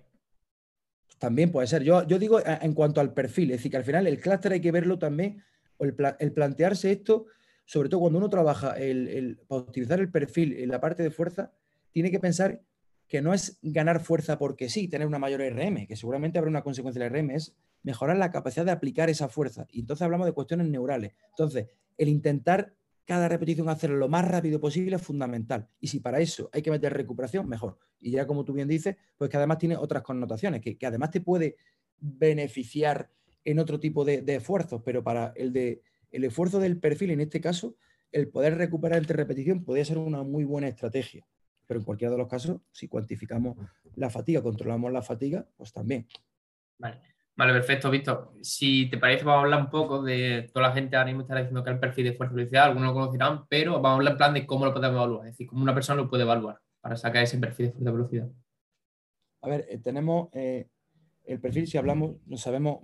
También puede ser. Yo, yo digo en cuanto al perfil, es decir, que al final el clúster hay que verlo también, o el, plantearse esto, sobre todo cuando uno trabaja el, para optimizar el perfil en la parte de fuerza, tiene que pensar que no es ganar fuerza porque sí, tener una mayor RM, que seguramente habrá una consecuencia del RM, es mejorar la capacidad de aplicar esa fuerza. Y entonces hablamos de cuestiones neurales. Entonces, el intentar cada repetición hacerlo lo más rápido posible es fundamental. Y si para eso hay que meter recuperación, mejor. Y ya como tú bien dices, pues que además tiene otras connotaciones, que, además te puede beneficiar en otro tipo de, esfuerzos, pero para el, de, el esfuerzo del perfil, en este caso, el poder recuperar entre repetición podría ser una muy buena estrategia. Pero en cualquiera de los casos, si cuantificamos la fatiga, controlamos la fatiga, pues también. Vale. Vale, perfecto, Víctor. Si te parece, vamos a hablar un poco de toda la gente ahora mismo está diciendo que el perfil de fuerza velocidad, algunos lo conocerán, pero vamos a hablar en plan de cómo lo podemos evaluar, es decir, cómo una persona lo puede evaluar para sacar ese perfil de fuerza velocidad. A ver, eh, tenemos eh, el perfil, si hablamos, sabemos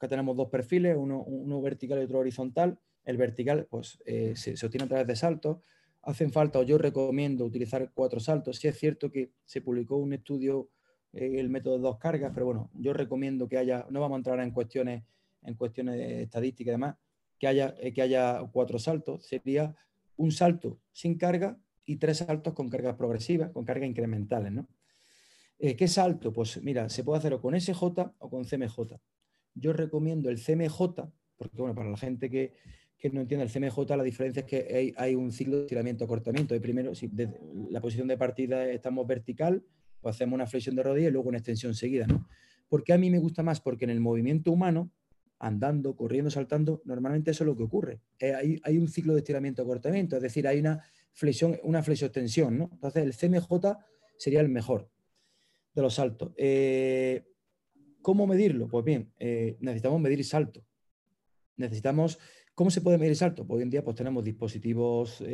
que tenemos dos perfiles, uno, vertical y otro horizontal. El vertical, pues, eh, se, obtiene a través de saltos. Hacen falta, o yo recomiendo utilizar cuatro saltos. Si es cierto que se publicó un estudio el método de dos cargas, pero bueno, yo recomiendo que haya, no vamos a entrar en cuestiones, en cuestiones de estadística y demás, que haya, eh, que haya cuatro saltos. Sería un salto sin carga y tres saltos con cargas progresivas, con cargas incrementales, ¿no? Eh, ¿Qué salto? Pues mira, se puede hacer con SJ o con CMJ. Yo recomiendo el CMJ, porque bueno, para la gente que, no entiende el CMJ, la diferencia es que hay, un ciclo de estiramiento-acortamiento. Primero, si la posición de partida estamos vertical, pues hacemos una flexión de rodilla y luego una extensión seguida, ¿no? ¿Por qué a mí me gusta más? Porque en el movimiento humano andando, corriendo, saltando, normalmente eso es lo que ocurre. Eh, hay, un ciclo de estiramiento-acortamiento, es decir, hay una flexión, una flexioextensión, ¿no? Entonces el CMJ sería el mejor de los saltos. Eh, ¿Cómo medirlo? Pues bien, eh, necesitamos medir salto. Necesitamos, ¿cómo se puede medir salto? Pues hoy en día pues, tenemos dispositivos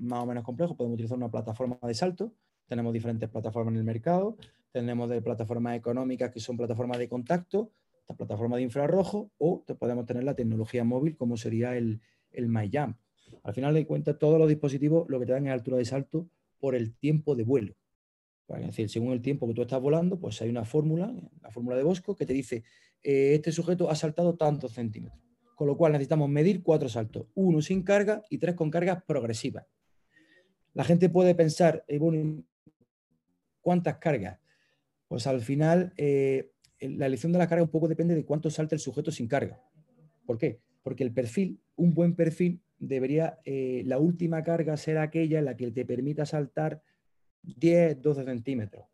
más o menos complejos, podemos utilizar una plataforma de salto, tenemos diferentes plataformas en el mercado, tenemos de plataformas económicas que son plataformas de contacto, esta plataforma de infrarrojo, o podemos tener la tecnología móvil como sería el, el MyJump. Al final de cuentas, todos los dispositivos lo que te dan es altura de salto por el tiempo de vuelo. Es decir, según el tiempo que tú estás volando, pues hay una fórmula, la fórmula de Bosco, que te dice, eh, este sujeto ha saltado tantos centímetros. Con lo cual necesitamos medir cuatro saltos, uno sin carga y tres con cargas progresivas. La gente puede pensar, eh, bueno, ¿cuántas cargas? Pues al final, eh, la elección de la carga un poco depende de cuánto salte el sujeto sin carga. ¿Por qué? Porque el perfil, un buen perfil, debería, eh, la última carga ser aquella en la que te permita saltar 10, 12 centímetros.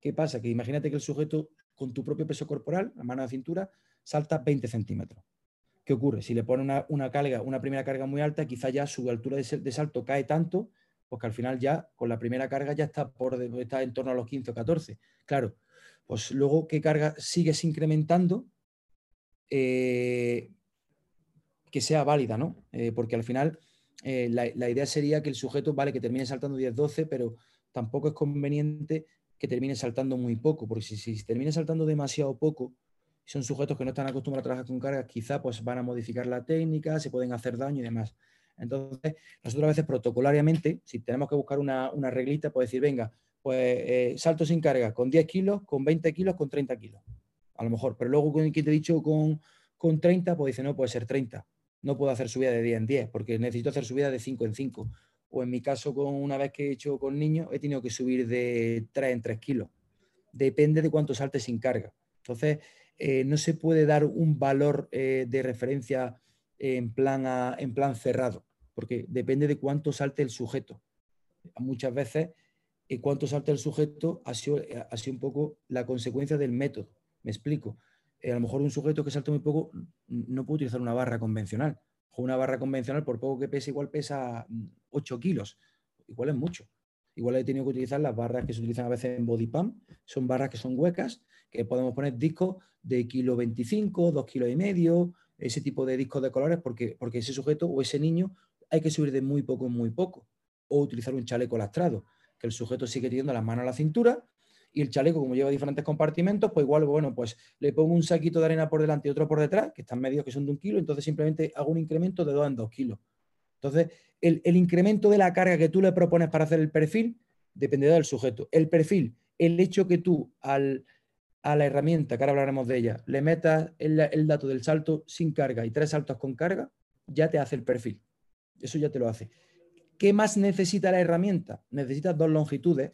¿Qué pasa? Que imagínate que el sujeto con tu propio peso corporal, a mano de cintura, salta 20 centímetros. ¿Qué ocurre? Si le pone una, carga, una primera carga muy alta, quizá ya su altura de, salto cae tanto, pues que al final ya con la primera carga ya está, por, está en torno a los 15 o 14. Claro, pues luego qué carga sigues incrementando eh, que sea válida, ¿no? Eh, porque al final eh, la, idea sería que el sujeto, vale, que termine saltando 10-12, pero tampoco es conveniente que termine saltando muy poco, porque si, si termina saltando demasiado poco, son sujetos que no están acostumbrados a trabajar con cargas, quizá pues van a modificar la técnica, se pueden hacer daño y demás. Entonces, nosotros a veces protocolariamente, si tenemos que buscar una, una reglita, pues decir, venga, pues eh, salto sin carga, con 10 kilos, con 20 kilos, con 30 kilos. A lo mejor, pero luego que te he dicho con, con 30, pues dice, no, puede ser 30. No puedo hacer subida de 10 en 10, porque necesito hacer subida de 5 en 5. O en mi caso, con una vez que he hecho con niños, he tenido que subir de 3 en 3 kilos. Depende de cuánto salte sin carga. Entonces, eh, no se puede dar un valor eh, de referencia en plan, en plan cerrado, porque depende de cuánto salte el sujeto. Muchas veces y cuánto salta el sujeto ha sido, eh, ha sido un poco la consecuencia del método. Me explico. Eh, a lo mejor un sujeto que salta muy poco no puede utilizar una barra convencional. Una barra convencional, por poco que pese, igual pesa 8 mm, kilos. Igual es mucho. Igual he tenido que utilizar las barras que se utilizan a veces en body pump. Son barras que son huecas, que podemos poner discos de kilo 25, 2 kilos y medio, ese tipo de discos de colores, porque, porque ese sujeto o ese niño hay que subir de muy poco en muy poco. O utilizar un chaleco lastrado que el sujeto sigue teniendo las manos a la cintura y el chaleco, como lleva diferentes compartimentos, pues igual, bueno, pues le pongo un saquito de arena por delante y otro por detrás, que están medios que son de un kilo, entonces simplemente hago un incremento de dos en dos kilos. Entonces, el, incremento de la carga que tú le propones para hacer el perfil dependerá del sujeto. El perfil, el hecho que tú al, a la herramienta, que ahora hablaremos de ella, le metas el, el dato del salto sin carga y tres saltos con carga, ya te hace el perfil. Eso ya te lo hace. ¿Qué más necesita la herramienta? Necesita dos longitudes,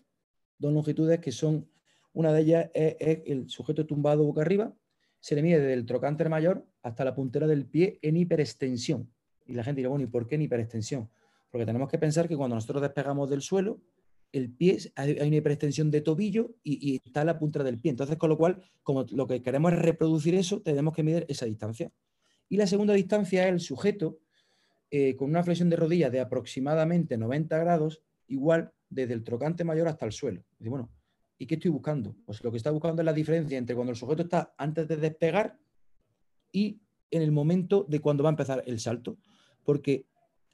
dos longitudes que son, una de ellas es, el sujeto tumbado boca arriba, se le mide desde el trocánter mayor hasta la puntera del pie en hiperextensión. Y la gente dirá, bueno, ¿y por qué en hiperextensión? Porque tenemos que pensar que cuando nosotros despegamos del suelo, el pie, hay una hiperextensión de tobillo y, y, está la puntera del pie. Entonces, con lo cual, como lo que queremos es reproducir eso, tenemos que medir esa distancia. Y la segunda distancia es el sujeto eh, con una flexión de rodilla de aproximadamente 90 grados, igual desde el trocante mayor hasta el suelo. Y bueno, ¿y qué estoy buscando? Pues lo que está buscando es la diferencia entre cuando el sujeto está antes de despegar y en el momento de cuando va a empezar el salto. Porque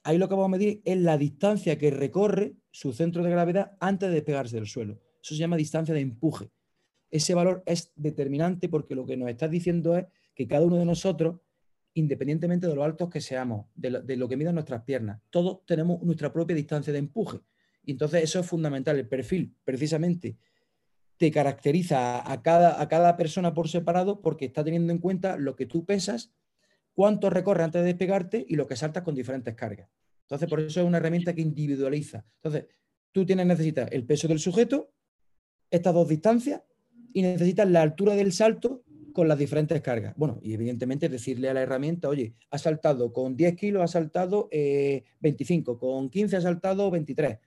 ahí lo que vamos a medir es la distancia que recorre su centro de gravedad antes de despegarse del suelo. Eso se llama distancia de empuje. Ese valor es determinante porque lo que nos está diciendo es que cada uno de nosotros independientemente de lo altos que seamos, de lo, que midan nuestras piernas. Todos tenemos nuestra propia distancia de empuje. Y entonces eso es fundamental. El perfil, precisamente, te caracteriza a cada, a cada persona por separado porque está teniendo en cuenta lo que tú pesas, cuánto recorre antes de despegarte y lo que saltas con diferentes cargas. Entonces, por eso es una herramienta que individualiza. Entonces, tú tienes, necesitas el peso del sujeto, estas dos distancias, y necesitas la altura del salto con las diferentes cargas. Bueno, y evidentemente decirle a la herramienta, oye, ha saltado con 10 kilos, ha saltado 25, eh, con 15 ha saltado 23.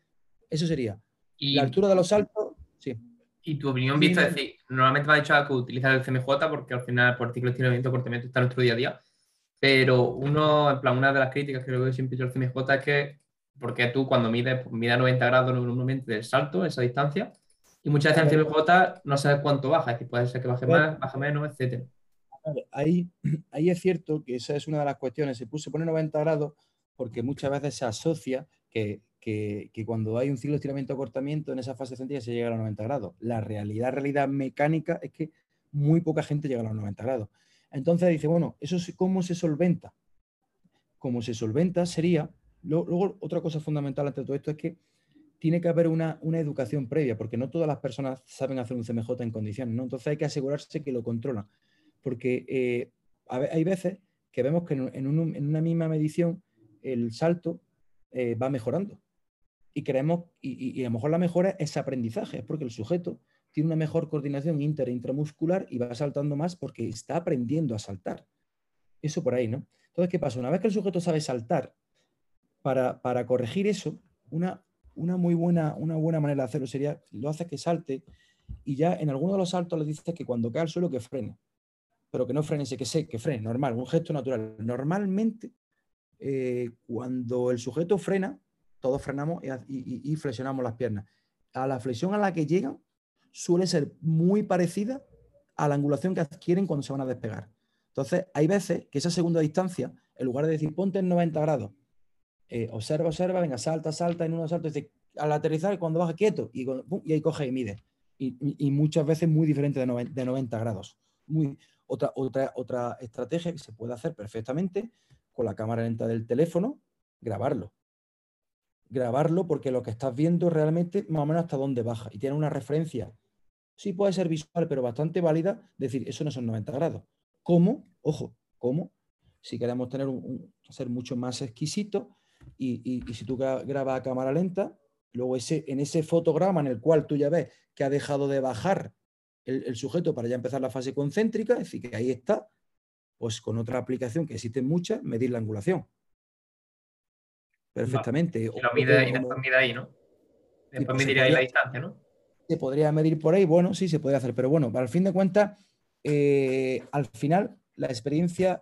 Eso sería. Y, la altura de los saltos, sí. Y tu opinión vista, es decir, normalmente me ha dicho que utilizas el CMJ porque al final por artículo de estiramiento cortamiento está en nuestro día a día. Pero uno, en plan, una de las críticas que luego siempre he el CMJ es que, porque tú cuando mides, pues, mides 90 grados normalmente del salto, esa distancia, y muchas veces el CMJ no sabes cuánto baja, es decir, puede ser que baje más, baje menos, etc. Ahí, [CLEARS THROAT] ahí es cierto que esa es una de las cuestiones. Se, puso, pone 90 grados porque muchas veces se asocia que que, cuando hay un ciclo de estiramiento o cortamiento en esa fase central se llega a los 90 grados. La realidad, realidad mecánica es que muy poca gente llega a los 90 grados. Entonces dice, bueno, ¿eso cómo se solventa? Cómo se solventa sería, luego, otra cosa fundamental ante todo esto es que tiene que haber una, educación previa, porque no todas las personas saben hacer un CMJ en condiciones, ¿no? Entonces hay que asegurarse que lo controlan, porque eh, hay veces que vemos que en, una misma medición el salto eh, va mejorando y creemos, y, a lo mejor la mejora es aprendizaje, es porque el sujeto tiene una mejor coordinación inter intramuscular y va saltando más porque está aprendiendo a saltar. Eso por ahí, ¿no? Entonces, ¿qué pasa? Una vez que el sujeto sabe saltar, para, corregir eso, una, una, muy buena, una buena manera de hacerlo sería, lo hace que salte y ya en alguno de los saltos le dices que cuando cae al suelo que frene, pero que no frene, que sé, que frene, normal, un gesto natural. Normalmente, eh, cuando el sujeto frena, todos frenamos y, flexionamos las piernas. A la flexión a la que llegan suele ser muy parecida a la angulación que adquieren cuando se van a despegar. Entonces, hay veces que esa segunda distancia, en lugar de decir ponte en 90 grados, eh, observa, observa, venga, salta, salta, en uno salto, dice, al aterrizar, cuando baja quieto, y, ahí coge y mide. Y, muchas veces muy diferente de 90, grados. Muy, otra, otra, otra estrategia que se puede hacer perfectamente con la cámara lenta del teléfono, grabarlo grabarlo porque lo que estás viendo realmente más o menos hasta dónde baja y tiene una referencia. Sí puede ser visual, pero bastante válida, decir, eso no son 90 grados. ¿Cómo? Ojo, ¿cómo? Si queremos tener un, ser mucho más exquisito y, si tú grabas a cámara lenta, luego ese, en ese fotograma en el cual tú ya ves que ha dejado de bajar el, el sujeto para ya empezar la fase concéntrica, es decir, que ahí está, pues con otra aplicación que existe muchas, medir la angulación perfectamente. Y lo mide, y después mide ahí, ¿no? Después pues ahí la distancia, ¿no? Se podría medir por ahí, bueno, sí, se podría hacer, pero bueno, para el fin de cuentas, eh, al final la experiencia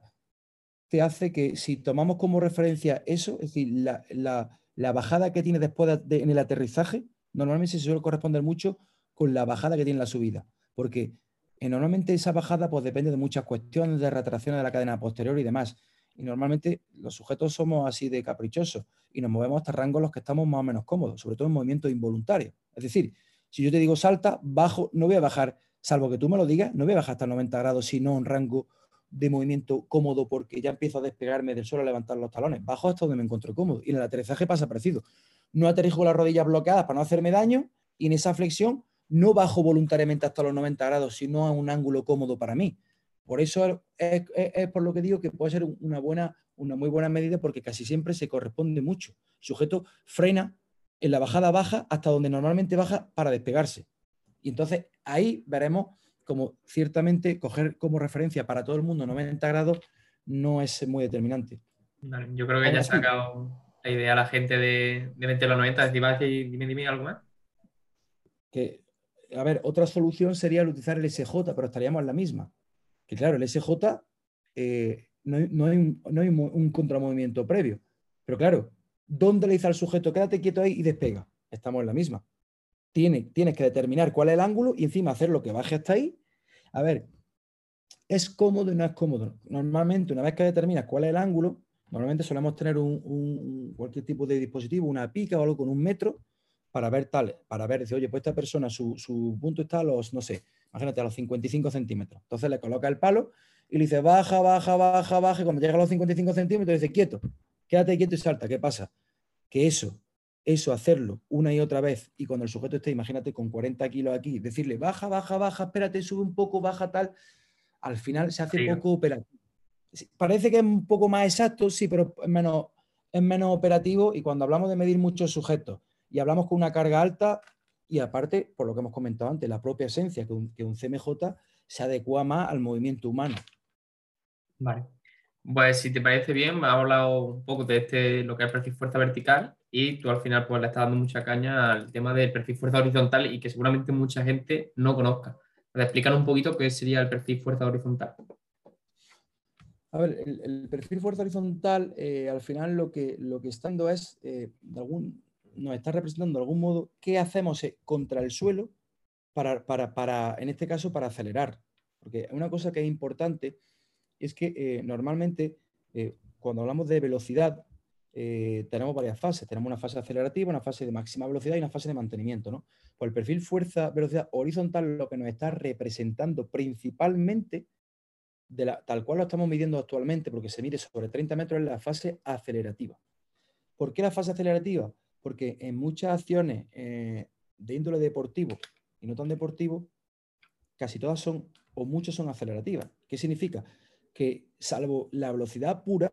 te hace que si tomamos como referencia eso, es decir, la, bajada que tiene después en el aterrizaje, normalmente se suele corresponder mucho con la bajada que tiene la subida, porque eh, normalmente esa bajada pues depende de muchas cuestiones de retracción de la cadena posterior y demás. Y normalmente los sujetos somos así de caprichosos y nos movemos hasta rangos en los que estamos más o menos cómodos, sobre todo en movimientos involuntarios. Es decir, si yo te digo salta, bajo, no voy a bajar, salvo que tú me lo digas, no voy a bajar hasta 90 grados, sino un rango de movimiento cómodo porque ya empiezo a despegarme del suelo a levantar los talones. Bajo hasta donde me encuentro cómodo. Y en el aterrizaje pasa parecido. No aterrizo con las rodillas bloqueadas para no hacerme daño y en esa flexión no bajo voluntariamente hasta los 90 grados, sino a un ángulo cómodo para mí. Por eso es, por lo que digo que puede ser una, buena, una muy buena medida porque casi siempre se corresponde mucho. Sujeto frena en la bajada baja hasta donde normalmente baja para despegarse. Y entonces ahí veremos como ciertamente coger como referencia para todo el mundo 90 grados no es muy determinante. yo creo que ya ha sacado la idea a la gente de, de meter los 90. Dime, dime algo más. Que, a ver, otra solución sería utilizar el SJ, pero estaríamos en la misma que claro, el SJ eh, no, hay, un, contramovimiento previo. Pero claro, ¿dónde le dice al sujeto quédate quieto ahí y despega? Estamos en la misma. Tienes, que determinar cuál es el ángulo y encima hacer lo que baje hasta ahí. A ver, ¿es cómodo y no es cómodo? Normalmente, una vez que determinas cuál es el ángulo, normalmente solemos tener un, cualquier tipo de dispositivo, una pica o algo con un metro, para ver tal, para ver, decir, oye, pues esta persona, su, su punto está a los, no sé, imagínate, a los 55 centímetros. Entonces le coloca el palo y le dice, baja, baja, baja, baja, y cuando llega a los 55 centímetros dice, quieto, quédate quieto y salta. ¿Qué pasa? Que eso, eso, hacerlo una y otra vez, y cuando el sujeto esté, imagínate, con 40 kilos aquí, decirle, baja, baja, baja, espérate, sube un poco, baja tal, al final se hace poco operativo. Parece que es un poco más exacto, sí, pero es menos, es menos operativo y cuando hablamos de medir muchos sujetos y hablamos con una carga alta, y aparte, por lo que hemos comentado antes, la propia esencia, que un, CMJ se adecua más al movimiento humano. Vale. Pues si te parece bien, me has hablado un poco de este, lo que es el perfil fuerza vertical y tú al final pues le estás dando mucha caña al tema del perfil fuerza horizontal y que seguramente mucha gente no conozca. Explicar un poquito qué sería el perfil fuerza horizontal. A ver, el, perfil fuerza horizontal eh, al final lo que, lo que está dando es, eh, algún, nos está representando de algún modo qué hacemos eh, contra el suelo para, para, en este caso, para acelerar. Porque una cosa que es importante es que normalmente cuando hablamos de velocidad tenemos varias fases. Tenemos una fase acelerativa, una fase de máxima velocidad y una fase de mantenimiento. ¿no? Pues el perfil fuerza-velocidad horizontal lo que nos está representando principalmente de la, tal cual lo estamos midiendo actualmente, porque se mide sobre 30 metros, es la fase acelerativa. ¿Por qué la fase acelerativa? Porque en muchas acciones eh, de índole deportivo y no tan deportivo, casi todas son, o muchas son acelerativas. ¿Qué significa? Que salvo la velocidad pura,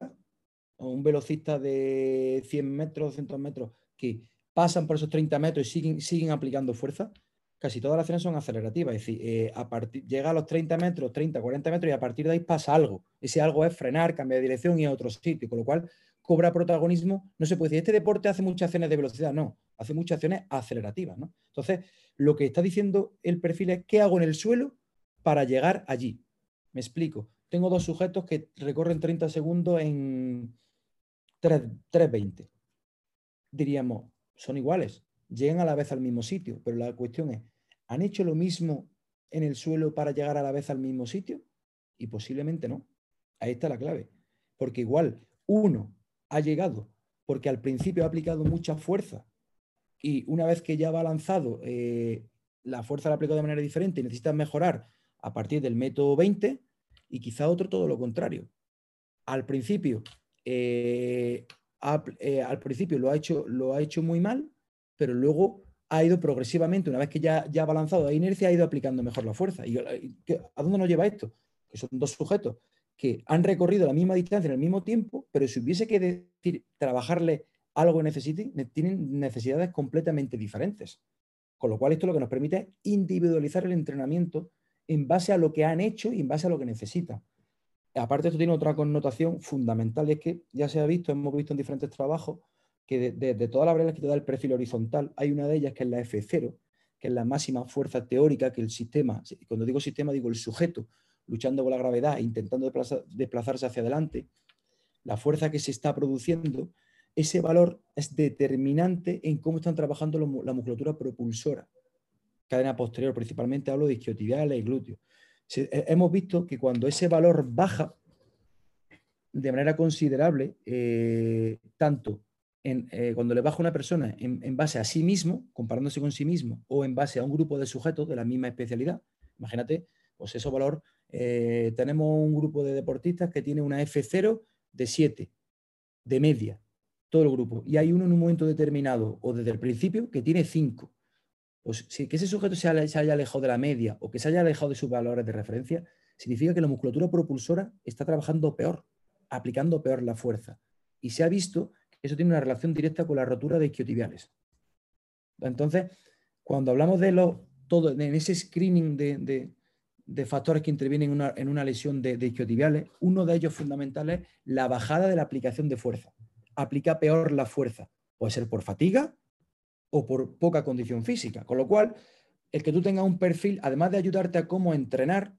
o un velocista de 100 metros, 200 metros, que pasan por esos 30 metros y siguen, siguen aplicando fuerza, casi todas las acciones son acelerativas. Es decir, eh, llega a los 30 metros, 30, 40 metros y a partir de ahí pasa algo. Ese algo es frenar, cambiar de dirección y a otro sitio, con lo cual cobra protagonismo. No se puede decir, este deporte hace muchas acciones de velocidad, no, hace muchas acciones acelerativas. ¿no? Entonces, lo que está diciendo el perfil es qué hago en el suelo para llegar allí. Me explico. Tengo dos sujetos que recorren 30 segundos en 3.20. Diríamos, son iguales, llegan a la vez al mismo sitio, pero la cuestión es, ¿Han hecho lo mismo en el suelo para llegar a la vez al mismo sitio? Y posiblemente no. Ahí está la clave. Porque igual uno ha llegado porque al principio ha aplicado mucha fuerza y una vez que ya va lanzado, eh, la fuerza la ha aplicado de manera diferente y necesita mejorar a partir del método 20 y quizá otro todo lo contrario. Al principio, eh, eh, al principio lo ha, hecho, lo ha hecho muy mal, pero luego ha ido progresivamente, una vez que ya, ya ha balanzado la inercia, ha ido aplicando mejor la fuerza. ¿Y a dónde nos lleva esto? Que son dos sujetos que han recorrido la misma distancia en el mismo tiempo, pero si hubiese que decir, trabajarle algo que necesite, tienen necesidades completamente diferentes. Con lo cual esto lo que nos permite es individualizar el entrenamiento en base a lo que han hecho y en base a lo que necesitan. Aparte, esto tiene otra connotación fundamental, es que ya se ha visto, hemos visto en diferentes trabajos, que de, todas las variables que te da el perfil horizontal, hay una de ellas que es la F0, que es la máxima fuerza teórica que el sistema, cuando digo sistema digo el sujeto, luchando con la gravedad, intentando desplazarse hacia adelante, la fuerza que se está produciendo, ese valor es determinante en cómo están trabajando la musculatura propulsora, cadena posterior, principalmente hablo de isquiotibiales y glúteos. hemos visto que cuando ese valor baja de manera considerable, eh, tanto eh, cuando le baja una persona en, base a sí mismo, comparándose con sí mismo, o en base a un grupo de sujetos de la misma especialidad, imagínate, pues eso valor, eh, tenemos un grupo de deportistas que tiene una F0 de 7, de media, todo el grupo, y hay uno en un momento determinado, o desde el principio, que tiene 5. Pues si que ese sujeto se haya, se alejado de la media o que se haya alejado de sus valores de referencia, significa que la musculatura propulsora está trabajando peor, aplicando peor la fuerza. Y se ha visto eso tiene una relación directa con la rotura de isquiotibiales. Entonces, cuando hablamos de lo, todo, en ese screening de, factores que intervienen en una, lesión de, isquiotibiales, uno de ellos fundamentales es la bajada de la aplicación de fuerza. Aplica peor la fuerza. Puede ser por fatiga o por poca condición física. Con lo cual, el que tú tengas un perfil, además de ayudarte a cómo entrenar,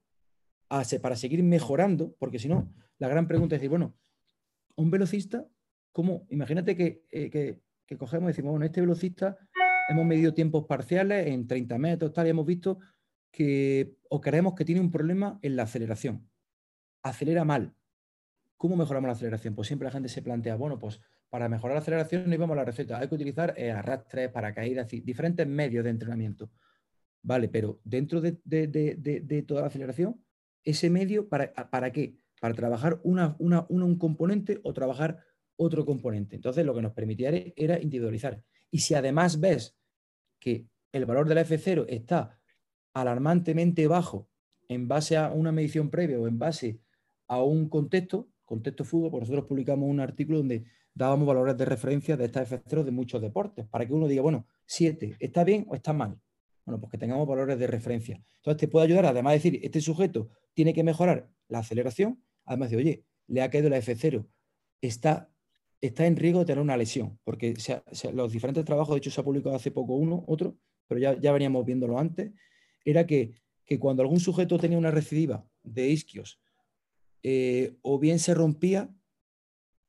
para seguir mejorando, porque si no, la gran pregunta es decir, bueno, un velocista ¿Cómo? Imagínate eh, que, cogemos y decimos, bueno, este velocista hemos medido tiempos parciales en 30 metros, tal, y hemos visto que, o creemos que tiene un problema en la aceleración. Acelera mal. ¿Cómo mejoramos la aceleración? Pues siempre la gente se plantea, bueno, pues para mejorar la aceleración no íbamos a la receta, hay que utilizar eh, arrastres, paracaídas, diferentes medios de entrenamiento. Vale, pero dentro de, toda la aceleración, ese medio, ¿para, para qué? Para trabajar una, un componente o trabajar otro componente. Entonces, lo que nos permitía era individualizar. Y si además ves que el valor del F0 está alarmantemente bajo en base a una medición previa o en base a un contexto, contexto fútbol, pues nosotros publicamos un artículo donde dábamos valores de referencia de estas F0 de muchos deportes, para que uno diga, bueno, 7, ¿está bien o está mal? Bueno, pues que tengamos valores de referencia. Entonces te puede ayudar, además de decir, este sujeto tiene que mejorar la aceleración, además de, oye, le ha caído la F0, está, está en riesgo de tener una lesión, porque los diferentes trabajos, de hecho se ha publicado hace poco uno, otro, pero ya, ya veníamos viéndolo antes, era que, cuando algún sujeto tenía una recidiva de isquios, eh, o bien se rompía,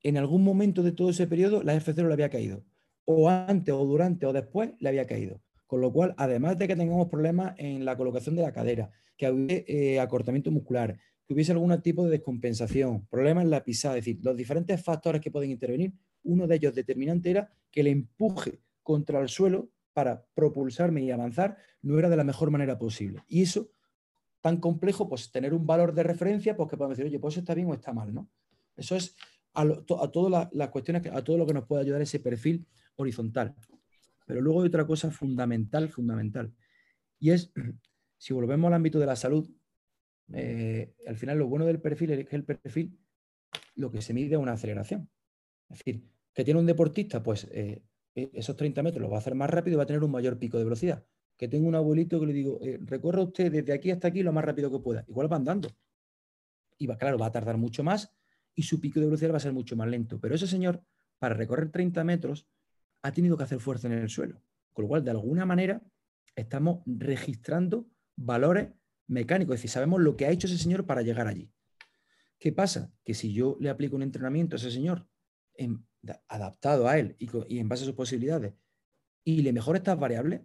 en algún momento de todo ese periodo la F0 le había caído, o antes, o durante, o después le había caído. Con lo cual, además de que tengamos problemas en la colocación de la cadera, que hubiese eh, acortamiento muscular, que hubiese algún tipo de descompensación, problemas en la pisada, es decir, los diferentes factores que pueden intervenir, uno de ellos determinante era que el empuje contra el suelo para propulsarme y avanzar no era de la mejor manera posible. Y eso, tan complejo, pues tener un valor de referencia, pues que podemos decir, oye, pues está bien o está mal, ¿no? Eso es a, todas las cuestiones, a todo lo que nos puede ayudar ese perfil horizontal. Pero luego hay otra cosa fundamental, fundamental. Y es, [CLEARS THROAT] si volvemos al ámbito de la salud, eh, al final lo bueno del perfil es que el perfil lo que se mide es una aceleración. Es decir, que tiene un deportista, pues eh, e, esos 30 metros los va a hacer más rápido y va a tener un mayor pico de velocidad. Que tengo un abuelito que le digo, eh, recorra usted desde aquí hasta aquí lo más rápido que pueda. Igual va andando. Y va, claro, va a tardar mucho más y su pico de velocidad va a ser mucho más lento. Pero ese señor, para recorrer 30 metros, ha tenido que hacer fuerza en el suelo. Con lo cual, de alguna manera, estamos registrando valores mecánicos. Es decir, sabemos lo que ha hecho ese señor para llegar allí. ¿Qué pasa? Que si yo le aplico un entrenamiento a ese señor adaptado a él y, en base a sus posibilidades y le mejoro estas variables,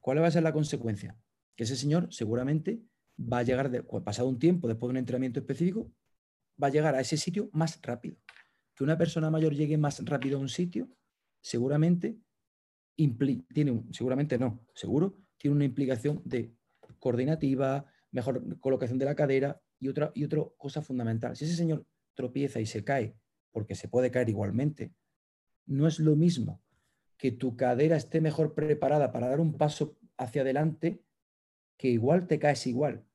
¿cuál va a ser la consecuencia? Que ese señor seguramente va a llegar, pasado un tiempo, después de un entrenamiento específico, va a llegar a ese sitio más rápido. Que una persona mayor llegue más rápido a un sitio seguramente tiene, seguramente no, seguro, tiene una implicación de coordinativa, mejor colocación de la cadera y otra, y otra cosa fundamental. Si ese señor tropieza y se cae, porque se puede caer igualmente, no es lo mismo que tu cadera esté mejor preparada para dar un paso hacia adelante, que igual te caes igual,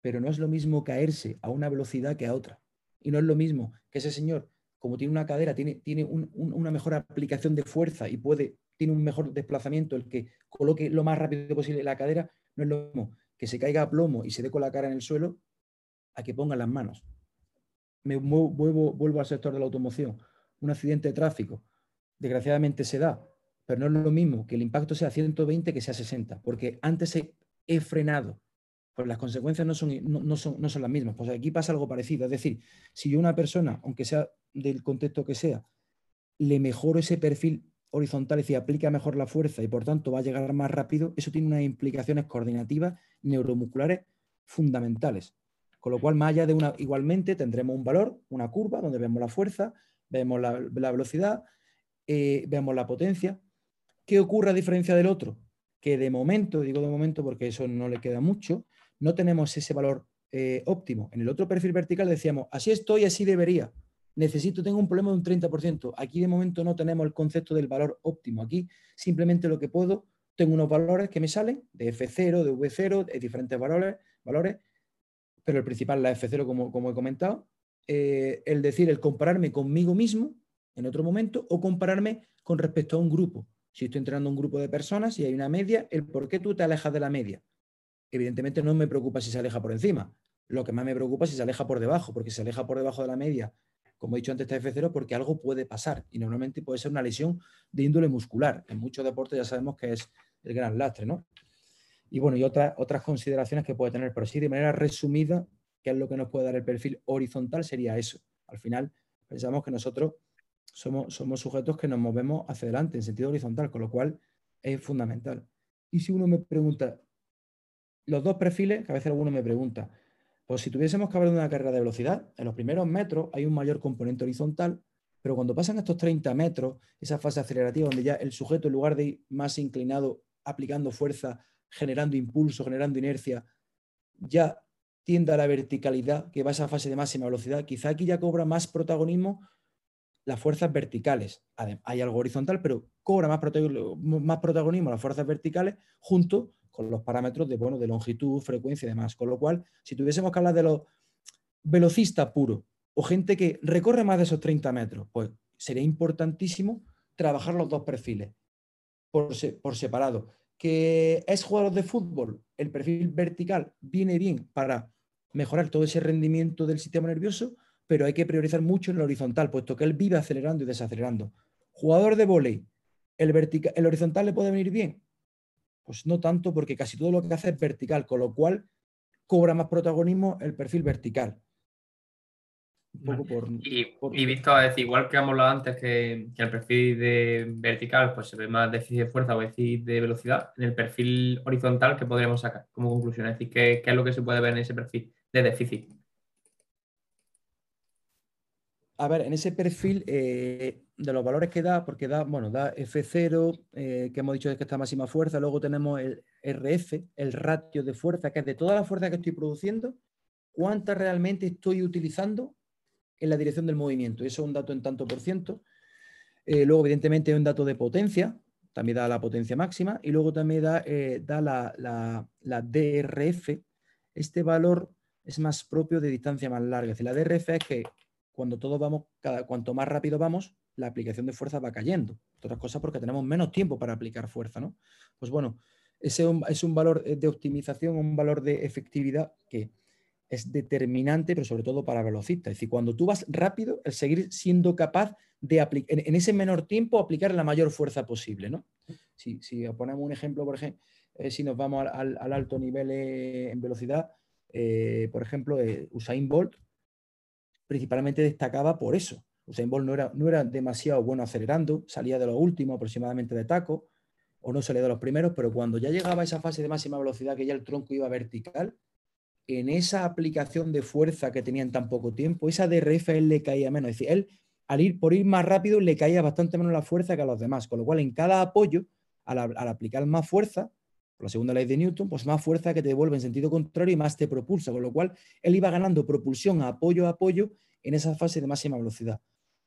pero no es lo mismo caerse a una velocidad que a otra. Y no es lo mismo que ese señor como tiene una cadera, tiene, tiene una mejor aplicación de fuerza y puede, tiene un mejor desplazamiento, el que coloque lo más rápido posible la cadera, no es lo mismo que se caiga a plomo y se dé con la cara en el suelo, a que ponga las manos. Me vuelvo, vuelvo al sector de la automoción. Un accidente de tráfico, desgraciadamente se da, pero no es lo mismo que el impacto sea 120 que sea 60, porque antes he frenado, pues las consecuencias no son, no, son, no son las mismas. Pues aquí pasa algo parecido. Es decir, si yo una persona, aunque sea del contexto que sea, le mejoro ese perfil horizontal, es decir, aplica mejor la fuerza y por tanto va a llegar más rápido, eso tiene unas implicaciones coordinativas neuromusculares fundamentales. Con lo cual, más allá de una, igualmente tendremos un valor, una curva donde vemos la fuerza, vemos la, velocidad, eh, vemos la potencia. ¿Qué ocurre a diferencia del otro? Que de momento, digo de momento porque eso no le queda mucho, no tenemos ese valor eh, óptimo. En el otro perfil vertical decíamos, así estoy, así debería. Necesito, tengo un problema de un 30%. Aquí de momento no tenemos el concepto del valor óptimo. Aquí simplemente lo que puedo, tengo unos valores que me salen de F0, de V0, de diferentes valores, valores pero el principal, la F0, como, como he comentado, eh, el decir, el compararme conmigo mismo en otro momento o compararme con respecto a un grupo. Si estoy entrenando un grupo de personas y hay una media, el por qué tú te alejas de la media evidentemente no me preocupa si se aleja por encima. Lo que más me preocupa es si se aleja por debajo, porque si se aleja por debajo de la media, como he dicho antes, está F0, porque algo puede pasar y normalmente puede ser una lesión de índole muscular. En muchos deportes ya sabemos que es el gran lastre, ¿no? Y bueno, y otras, consideraciones que puede tener, pero sí, de manera resumida, ¿qué es lo que nos puede dar el perfil horizontal? Sería eso. Al final, pensamos que nosotros somos, somos sujetos que nos movemos hacia adelante en sentido horizontal, con lo cual es fundamental. Y si uno me pregunta, los dos perfiles, que a veces alguno me pregunta, pues si tuviésemos que hablar de una carrera de velocidad, en los primeros metros hay un mayor componente horizontal, pero cuando pasan estos 30 metros, esa fase acelerativa donde ya el sujeto en lugar de ir más inclinado, aplicando fuerza, generando impulso, generando inercia, ya tiende a la verticalidad, que va a esa fase de máxima velocidad, quizá aquí ya cobra más protagonismo las fuerzas verticales. Hay algo horizontal, pero cobra más, protagonismo las fuerzas verticales junto con los parámetros de, bueno, de longitud, frecuencia y demás. Con lo cual, si tuviésemos que hablar de los velocistas puros o gente que recorre más de esos 30 metros, pues sería importantísimo trabajar los dos perfiles por, por separado. Que es jugador de fútbol, el perfil vertical viene bien para mejorar todo ese rendimiento del sistema nervioso, pero hay que priorizar mucho en el horizontal, puesto que él vive acelerando y desacelerando. Jugador de volei, ¿el, ¿el horizontal le puede venir bien? Pues no tanto, porque casi todo lo que hace es vertical, con lo cual cobra más protagonismo el perfil vertical y, visto, decir, igual que hemos hablado antes que, el perfil de vertical pues se ve más déficit de fuerza o déficit de velocidad, en el perfil horizontal, ¿qué podríamos sacar como conclusión? Es decir, ¿qué, es lo que se puede ver en ese perfil de déficit? A ver, en ese perfil eh, de los valores que da, porque da, bueno, da F0, eh, que hemos dicho que está máxima fuerza, luego tenemos el RF, el ratio de fuerza, que es de toda la fuerza que estoy produciendo, cuánta realmente estoy utilizando en la dirección del movimiento. Eso es un dato en tanto por ciento. Eh, luego, evidentemente, hay un dato de potencia, también da la potencia máxima, y luego también da, da la, DRF. Este valor es más propio de distancia más larga. Es decir, la DRF es que cuando todos vamos, cada, cuanto más rápido vamos, la aplicación de fuerza va cayendo. Otras cosas porque tenemos menos tiempo para aplicar fuerza, ¿no? Pues bueno, ese es un valor de optimización, un valor de efectividad que es determinante, pero sobre todo para velocistas. Es decir, cuando tú vas rápido, el seguir siendo capaz de aplicar, en, ese menor tiempo, aplicar la mayor fuerza posible. ¿no? Si, si ponemos un ejemplo, por ejemplo, eh, si nos vamos al, alto nivel eh, en velocidad, eh, por ejemplo, Usain Bolt principalmente destacaba por eso. Usain Bolt no era, no era demasiado bueno acelerando, salía de lo último aproximadamente de taco, o no salía de los primeros, pero cuando ya llegaba a esa fase de máxima velocidad, que ya el tronco iba vertical, en esa aplicación de fuerza que tenía en tan poco tiempo, esa DRF él le caía menos. Es decir, él al ir por ir más rápido le caía bastante menos la fuerza que a los demás. Con lo cual, en cada apoyo, al, aplicar más fuerza, por la segunda ley de Newton, pues más fuerza que te devuelve en sentido contrario y más te propulsa. Con lo cual, él iba ganando propulsión a apoyo a apoyo en esa fase de máxima velocidad.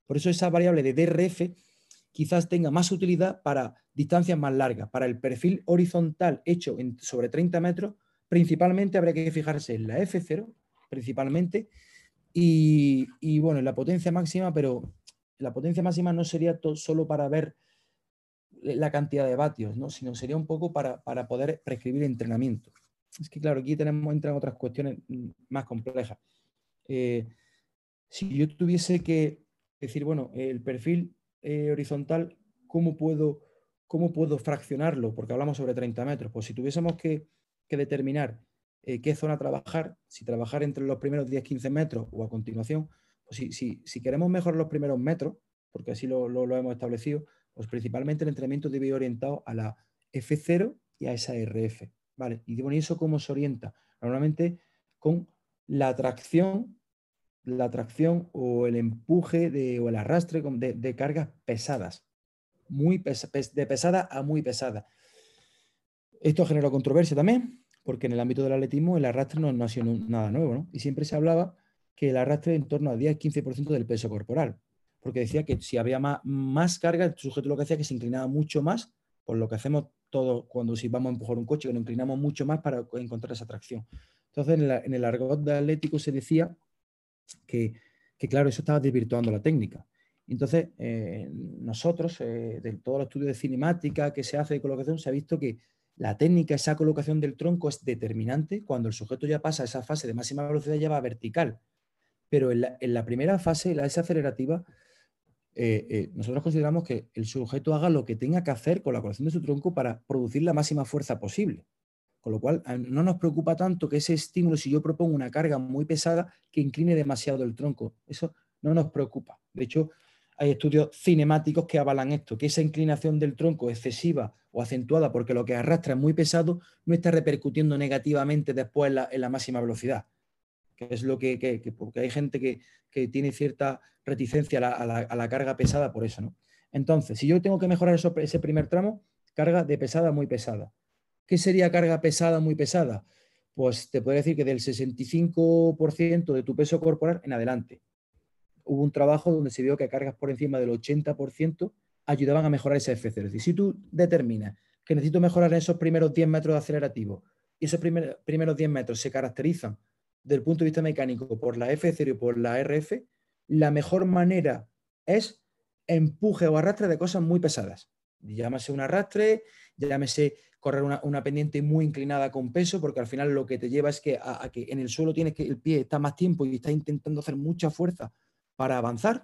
Por eso esa variable de DRF quizás tenga más utilidad para distancias más largas, para el perfil horizontal hecho sobre 30 metros Principalmente habría que fijarse en la F0, principalmente, y, bueno, en la potencia máxima, pero la potencia máxima no sería solo para ver la cantidad de vatios, ¿no? sino sería un poco para, poder prescribir entrenamiento. Es que claro, aquí tenemos, entran otras cuestiones más complejas. Eh, si yo tuviese que decir, bueno, el perfil eh, horizontal, ¿cómo puedo, ¿cómo puedo fraccionarlo? Porque hablamos sobre 30 metros. Pues si tuviésemos que que determinar eh, qué zona trabajar, si trabajar entre los primeros 10-15 metros o a continuación, pues si, si, queremos mejorar los primeros metros, porque así lo, hemos establecido, pues principalmente el entrenamiento debe ir orientado a la F0 y a esa RF. ¿vale? Y bueno, eso cómo se orienta? Normalmente con la tracción, la tracción o el empuje de, o el arrastre de, cargas pesadas, muy de pesada a muy pesada. Esto generó controversia también, porque en el ámbito del atletismo el arrastre no, ha sido nada nuevo, ¿no? Y siempre se hablaba que el arrastre en torno a 10-15% del peso corporal, porque decía que si había más, más, carga, el sujeto lo que hacía que se inclinaba mucho más, por lo que hacemos todos cuando si vamos a empujar un coche, que nos inclinamos mucho más para encontrar esa tracción. Entonces, en, el argot de atlético se decía que, claro, eso estaba desvirtuando la técnica. Entonces, eh, nosotros, eh, de todos los estudios de cinemática que se hace de colocación, se ha visto que la técnica, esa colocación del tronco es determinante cuando el sujeto ya pasa esa fase de máxima velocidad ya va vertical. Pero en la, primera fase, la desacelerativa, eh, eh, nosotros consideramos que el sujeto haga lo que tenga que hacer con la colocación de su tronco para producir la máxima fuerza posible. Con lo cual, no nos preocupa tanto que ese estímulo, si yo propongo una carga muy pesada, que incline demasiado el tronco. Eso no nos preocupa. De hecho, hay estudios cinemáticos que avalan esto, que esa inclinación del tronco excesiva o acentuada porque lo que arrastra es muy pesado, no está repercutiendo negativamente después en la, máxima velocidad. Que es lo que, porque hay gente que, tiene cierta reticencia a la, carga pesada por eso. ¿no? Entonces, si yo tengo que mejorar ese primer tramo, carga de pesada muy pesada. ¿Qué sería carga pesada muy pesada? Pues te puedo decir que del 65% de tu peso corporal en adelante hubo un trabajo donde se vio que cargas por encima del 80% ayudaban a mejorar ese F0. Es decir, si tú determinas que necesito mejorar esos primeros 10 metros de acelerativo y esos primeros 10 metros se caracterizan desde el punto de vista mecánico por la F0 y por la RF, la mejor manera es empuje o arrastre de cosas muy pesadas. Llámese un arrastre, llámese correr una, pendiente muy inclinada con peso, porque al final lo que te lleva es que a, que en el suelo tienes que el pie está más tiempo y está intentando hacer mucha fuerza para avanzar,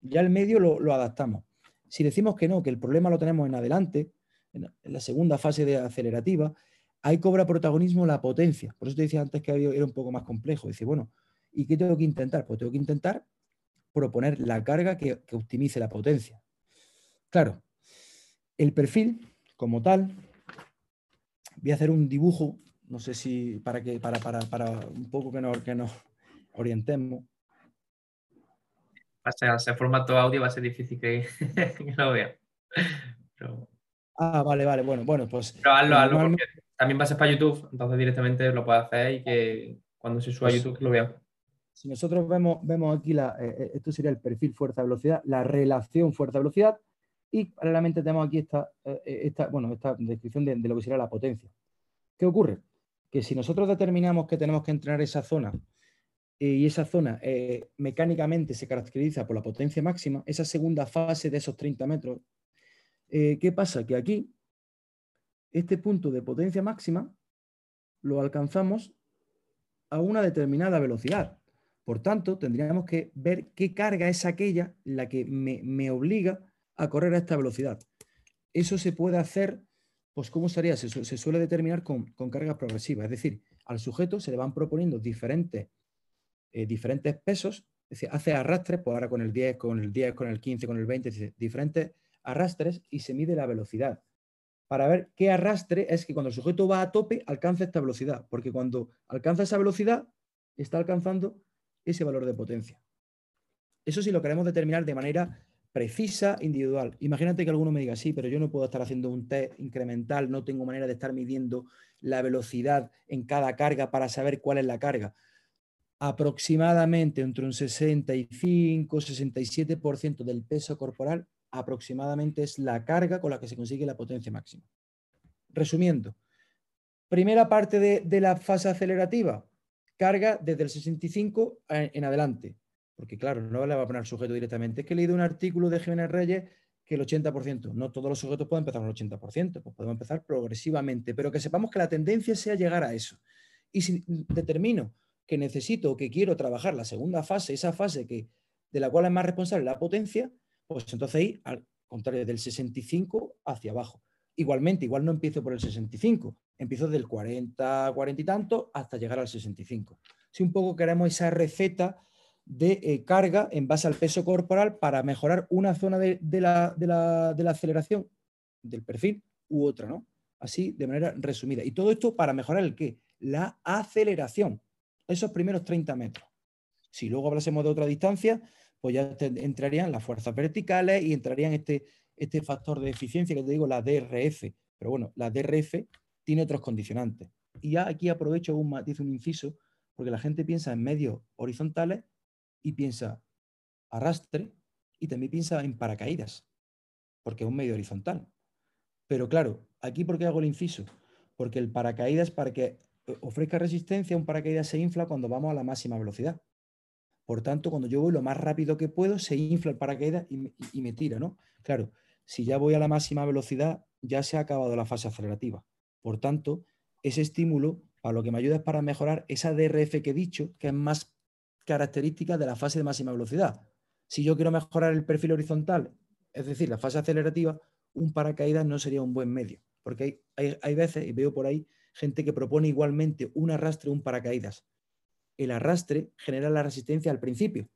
ya el medio lo, adaptamos. Si decimos que no, que el problema lo tenemos en adelante, en, la segunda fase de acelerativa, ahí cobra protagonismo la potencia. Por eso te decía antes que era un poco más complejo. Dice, bueno, ¿y qué tengo que intentar? Pues tengo que intentar proponer la carga que, que optimice la potencia. Claro, el perfil como tal voy a hacer un dibujo, no sé si para que para, para, para un poco que nos, que nos orientemos. Va a ser, formato audio, va a ser difícil que, [LAUGHS] lo vea. Ah, vale, vale, bueno, bueno, pues. Pero hazlo, hazlo, porque también va a ser para YouTube, entonces directamente lo puede hacer y que cuando se suba a pues YouTube lo vean. Si nosotros vemos, vemos aquí, la, eh, eh, esto sería el perfil fuerza-velocidad, la relación fuerza-velocidad, y paralelamente tenemos aquí esta, eh, esta, bueno, esta descripción de, lo que sería la potencia. ¿Qué ocurre? Que si nosotros determinamos que tenemos que entrenar esa zona y esa zona eh, mecánicamente se caracteriza por la potencia máxima, esa segunda fase de esos 30 metros, ¿qué pasa? Que aquí, este punto de potencia máxima lo alcanzamos a una determinada velocidad. Por tanto, tendríamos que ver qué carga es aquella la que me, me obliga a correr a esta velocidad. Eso se puede hacer, pues ¿cómo sería? Se, suele determinar con, cargas progresivas, es decir, al sujeto se le van proponiendo diferentes, eh, diferentes pesos, es decir, hace arrastres, pues ahora con el 10, con el 10, con el 15, con el 20, diferentes arrastres y se mide la velocidad para ver qué arrastre es que cuando el sujeto va a tope alcanza esta velocidad, porque cuando alcanza esa velocidad está alcanzando ese valor de potencia. Eso sí lo queremos determinar de manera precisa, individual. Imagínate que alguno me diga, sí, pero yo no puedo estar haciendo un test incremental, no tengo manera de estar midiendo la velocidad en cada carga para saber cuál es la carga. Aproximadamente entre un 65-67% del peso corporal, aproximadamente es la carga con la que se consigue la potencia máxima. Resumiendo, primera parte de, de la fase acelerativa, carga desde el 65 en adelante. Porque claro, no le va a poner sujeto directamente. Es que he leído un artículo de Jiménez Reyes que el 80%, no todos los sujetos pueden empezar con el 80%, pues podemos empezar progresivamente, pero que sepamos que la tendencia sea llegar a eso. Y si determino que necesito o que quiero trabajar la segunda fase, esa fase que, de la cual es más responsable la potencia, pues entonces ahí, al contrario, del 65 hacia abajo. Igualmente, igual no empiezo por el 65, empiezo del 40, 40 y tanto hasta llegar al 65. Si un poco queremos esa receta de eh, carga en base al peso corporal para mejorar una zona de, la, aceleración del perfil u otra, ¿no? Así de manera resumida. Y todo esto para mejorar el qué? La aceleración, esos primeros 30 metros. Si luego hablásemos de otra distancia, pues ya entrarían las fuerzas verticales y entrarían este, este factor de eficiencia que te digo, la DRF. Pero bueno, la DRF tiene otros condicionantes. Y ya aquí aprovecho un matiz, un inciso, porque la gente piensa en medios horizontales y piensa arrastre y también piensa en paracaídas, porque es un medio horizontal. Pero claro, aquí ¿por qué hago el inciso? Porque el paracaídas, para que ofrezca resistencia, un paracaídas se infla cuando vamos a la máxima velocidad. Por tanto, cuando yo voy lo más rápido que puedo, se infla el paracaídas y, y me tira, ¿no? Claro, si ya voy a la máxima velocidad, ya se ha acabado la fase acelerativa. Por tanto, ese estímulo, para lo que me ayuda es para mejorar esa DRF que he dicho, que es más características de la fase de máxima velocidad. Si yo quiero mejorar el perfil horizontal, es decir, la fase acelerativa, un paracaídas no sería un buen medio, porque hay, veces, y veo por ahí, gente que propone igualmente un arrastre un paracaídas. El arrastre genera la resistencia al principio.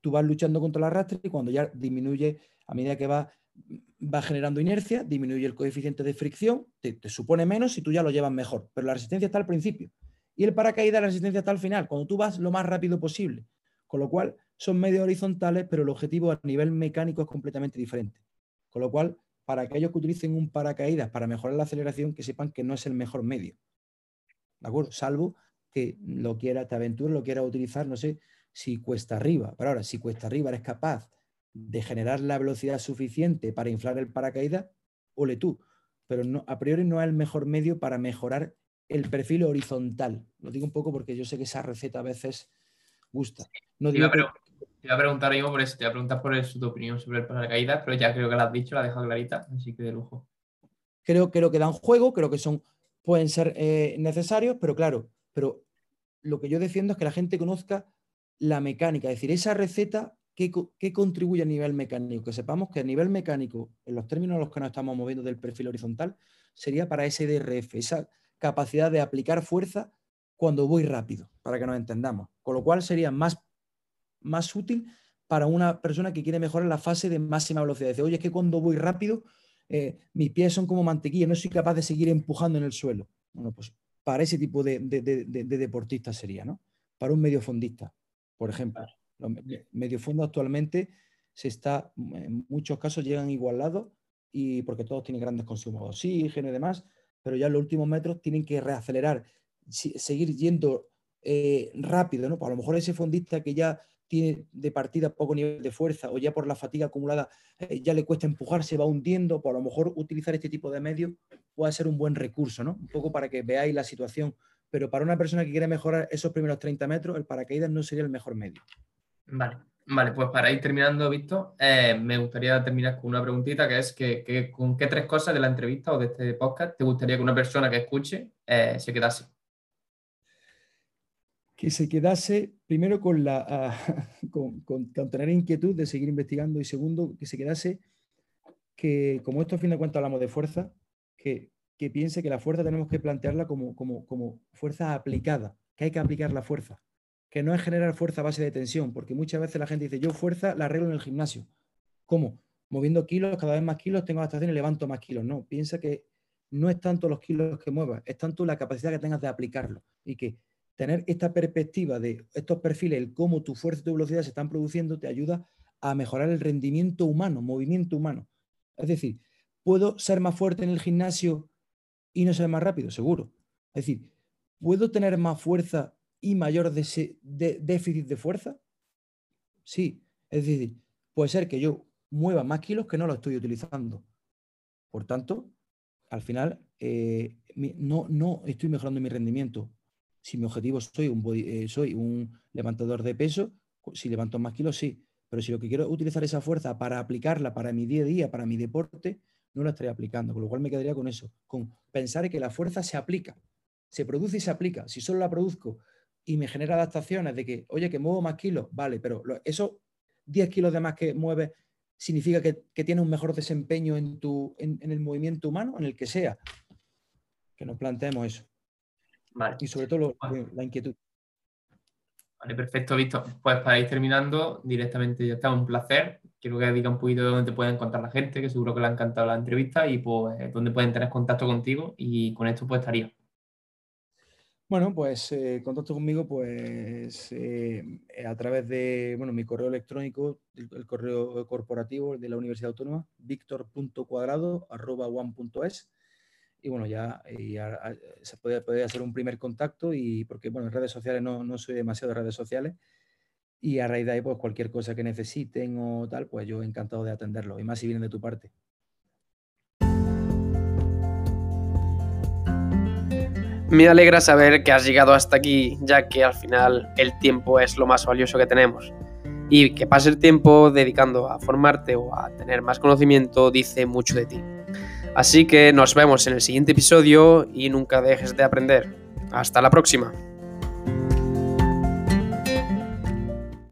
Tú vas luchando contra el arrastre y cuando ya disminuye, a medida que va, va generando inercia, disminuye el coeficiente de fricción, te, te supone menos si tú ya lo llevas mejor, pero la resistencia está al principio. Y el paracaídas, la resistencia está al final, cuando tú vas lo más rápido posible. Con lo cual, son medios horizontales, pero el objetivo a nivel mecánico es completamente diferente. Con lo cual, para aquellos que utilicen un paracaídas para mejorar la aceleración, que sepan que no es el mejor medio. ¿De acuerdo? Salvo que lo quiera, te aventura, lo quiera utilizar, no sé, si cuesta arriba. Pero ahora, si cuesta arriba eres capaz de generar la velocidad suficiente para inflar el paracaídas, ole tú. Pero no, a priori no es el mejor medio para mejorar el perfil horizontal. Lo digo un poco porque yo sé que esa receta a veces gusta. No te, iba a preguntar yo por eso, te iba a preguntar por tu opinión sobre el paracaídas, pero ya creo que la has dicho, la has dejado clarita, así que de lujo. creo, creo que dan juego, creo que son, pueden ser eh, necesarios, pero claro, pero lo que yo defiendo es que la gente conozca la mecánica, es decir, esa receta ¿Qué, contribuye a nivel mecánico? Que sepamos que a nivel mecánico, en los términos en los que nos estamos moviendo del perfil horizontal, sería para ese DRF, esa capacidad de aplicar fuerza cuando voy rápido, para que nos entendamos. Con lo cual sería más, más útil para una persona que quiere mejorar la fase de máxima velocidad. Dice, oye, es que cuando voy rápido, eh, mis pies son como mantequilla, no soy capaz de seguir empujando en el suelo. Bueno, pues para ese tipo de, de, de deportista sería, ¿no? Para un mediofondista, por ejemplo. Los mediofondos actualmente se está, en muchos casos llegan igualados y porque todos tienen grandes consumos de oxígeno y demás, pero ya en los últimos metros tienen que reacelerar, seguir yendo eh, rápido, ¿no? Pues a lo mejor ese fondista que ya tiene de partida poco nivel de fuerza o ya por la fatiga acumulada eh, ya le cuesta empujar, se va hundiendo, pues a lo mejor utilizar este tipo de medios puede ser un buen recurso, ¿no? Un poco para que veáis la situación, pero para una persona que quiere mejorar esos primeros 30 metros, el paracaídas no sería el mejor medio. Vale, vale, pues para ir terminando, Víctor, eh, me gustaría terminar con una preguntita que es que, con qué tres cosas de la entrevista o de este podcast te gustaría que una persona que escuche eh, se quedase. Que se quedase primero con, la, ah, [LAUGHS] con, tener inquietud de seguir investigando y segundo, que se quedase que, como esto a fin de cuentas hablamos de fuerza, que, piense que la fuerza tenemos que plantearla como, como, como fuerza aplicada, que hay que aplicar la fuerza que no es generar fuerza a base de tensión, porque muchas veces la gente dice, yo fuerza la arreglo en el gimnasio. ¿Cómo? Moviendo kilos, cada vez más kilos, tengo adaptación y levanto más kilos. No, piensa que no es tanto los kilos que muevas, es tanto la capacidad que tengas de aplicarlo. Y que tener esta perspectiva de estos perfiles, el cómo tu fuerza y tu velocidad se están produciendo, te ayuda a mejorar el rendimiento humano, movimiento humano. Es decir, ¿puedo ser más fuerte en el gimnasio y no ser más rápido? Seguro. Es decir, ¿puedo tener más fuerza y mayor déficit de fuerza? Sí, es decir, puede ser que yo mueva más kilos que no lo estoy utilizando. Por tanto, al final eh, no, no estoy mejorando mi rendimiento. Si mi objetivo soy un, eh, soy un levantador de peso, si levanto más kilos, sí. Pero si lo que quiero es utilizar esa fuerza para aplicarla para mi día a día, para mi deporte, no la estaría aplicando. Con lo cual me quedaría con eso, con pensar que la fuerza se aplica, se produce y se aplica. Si solo la produzco y me genera adaptaciones de que, oye, que muevo más kilos, vale, pero esos 10 kilos de más que mueves significa que, que tienes un mejor desempeño en, tu, en, el movimiento humano, en el que sea. Que nos planteemos eso. Vale. Y sobre todo la inquietud. Vale, perfecto, Víctor. Pues para ir terminando, directamente ya está, un placer. Quiero que diga un poquito de dónde te puede encontrar la gente, que seguro que le ha encantado la entrevista y pues dónde pueden tener contacto contigo y con esto pues estaría. Bueno, pues eh, contacto conmigo pues eh, a través de bueno, mi correo electrónico, el, correo corporativo de la Universidad Autónoma, victor.cuadrado.one.es y bueno, ya, se puede, hacer un primer contacto y porque bueno, en redes sociales no, no soy demasiado de redes sociales y a raíz de ahí pues cualquier cosa que necesiten o tal, pues yo encantado de atenderlo y más si vienen de tu parte. Me alegra saber que has llegado hasta aquí, ya que al final el tiempo es lo más valioso que tenemos. Y que pase el tiempo dedicando a formarte o a tener más conocimiento dice mucho de ti. Así que nos vemos en el siguiente episodio y nunca dejes de aprender. Hasta la próxima.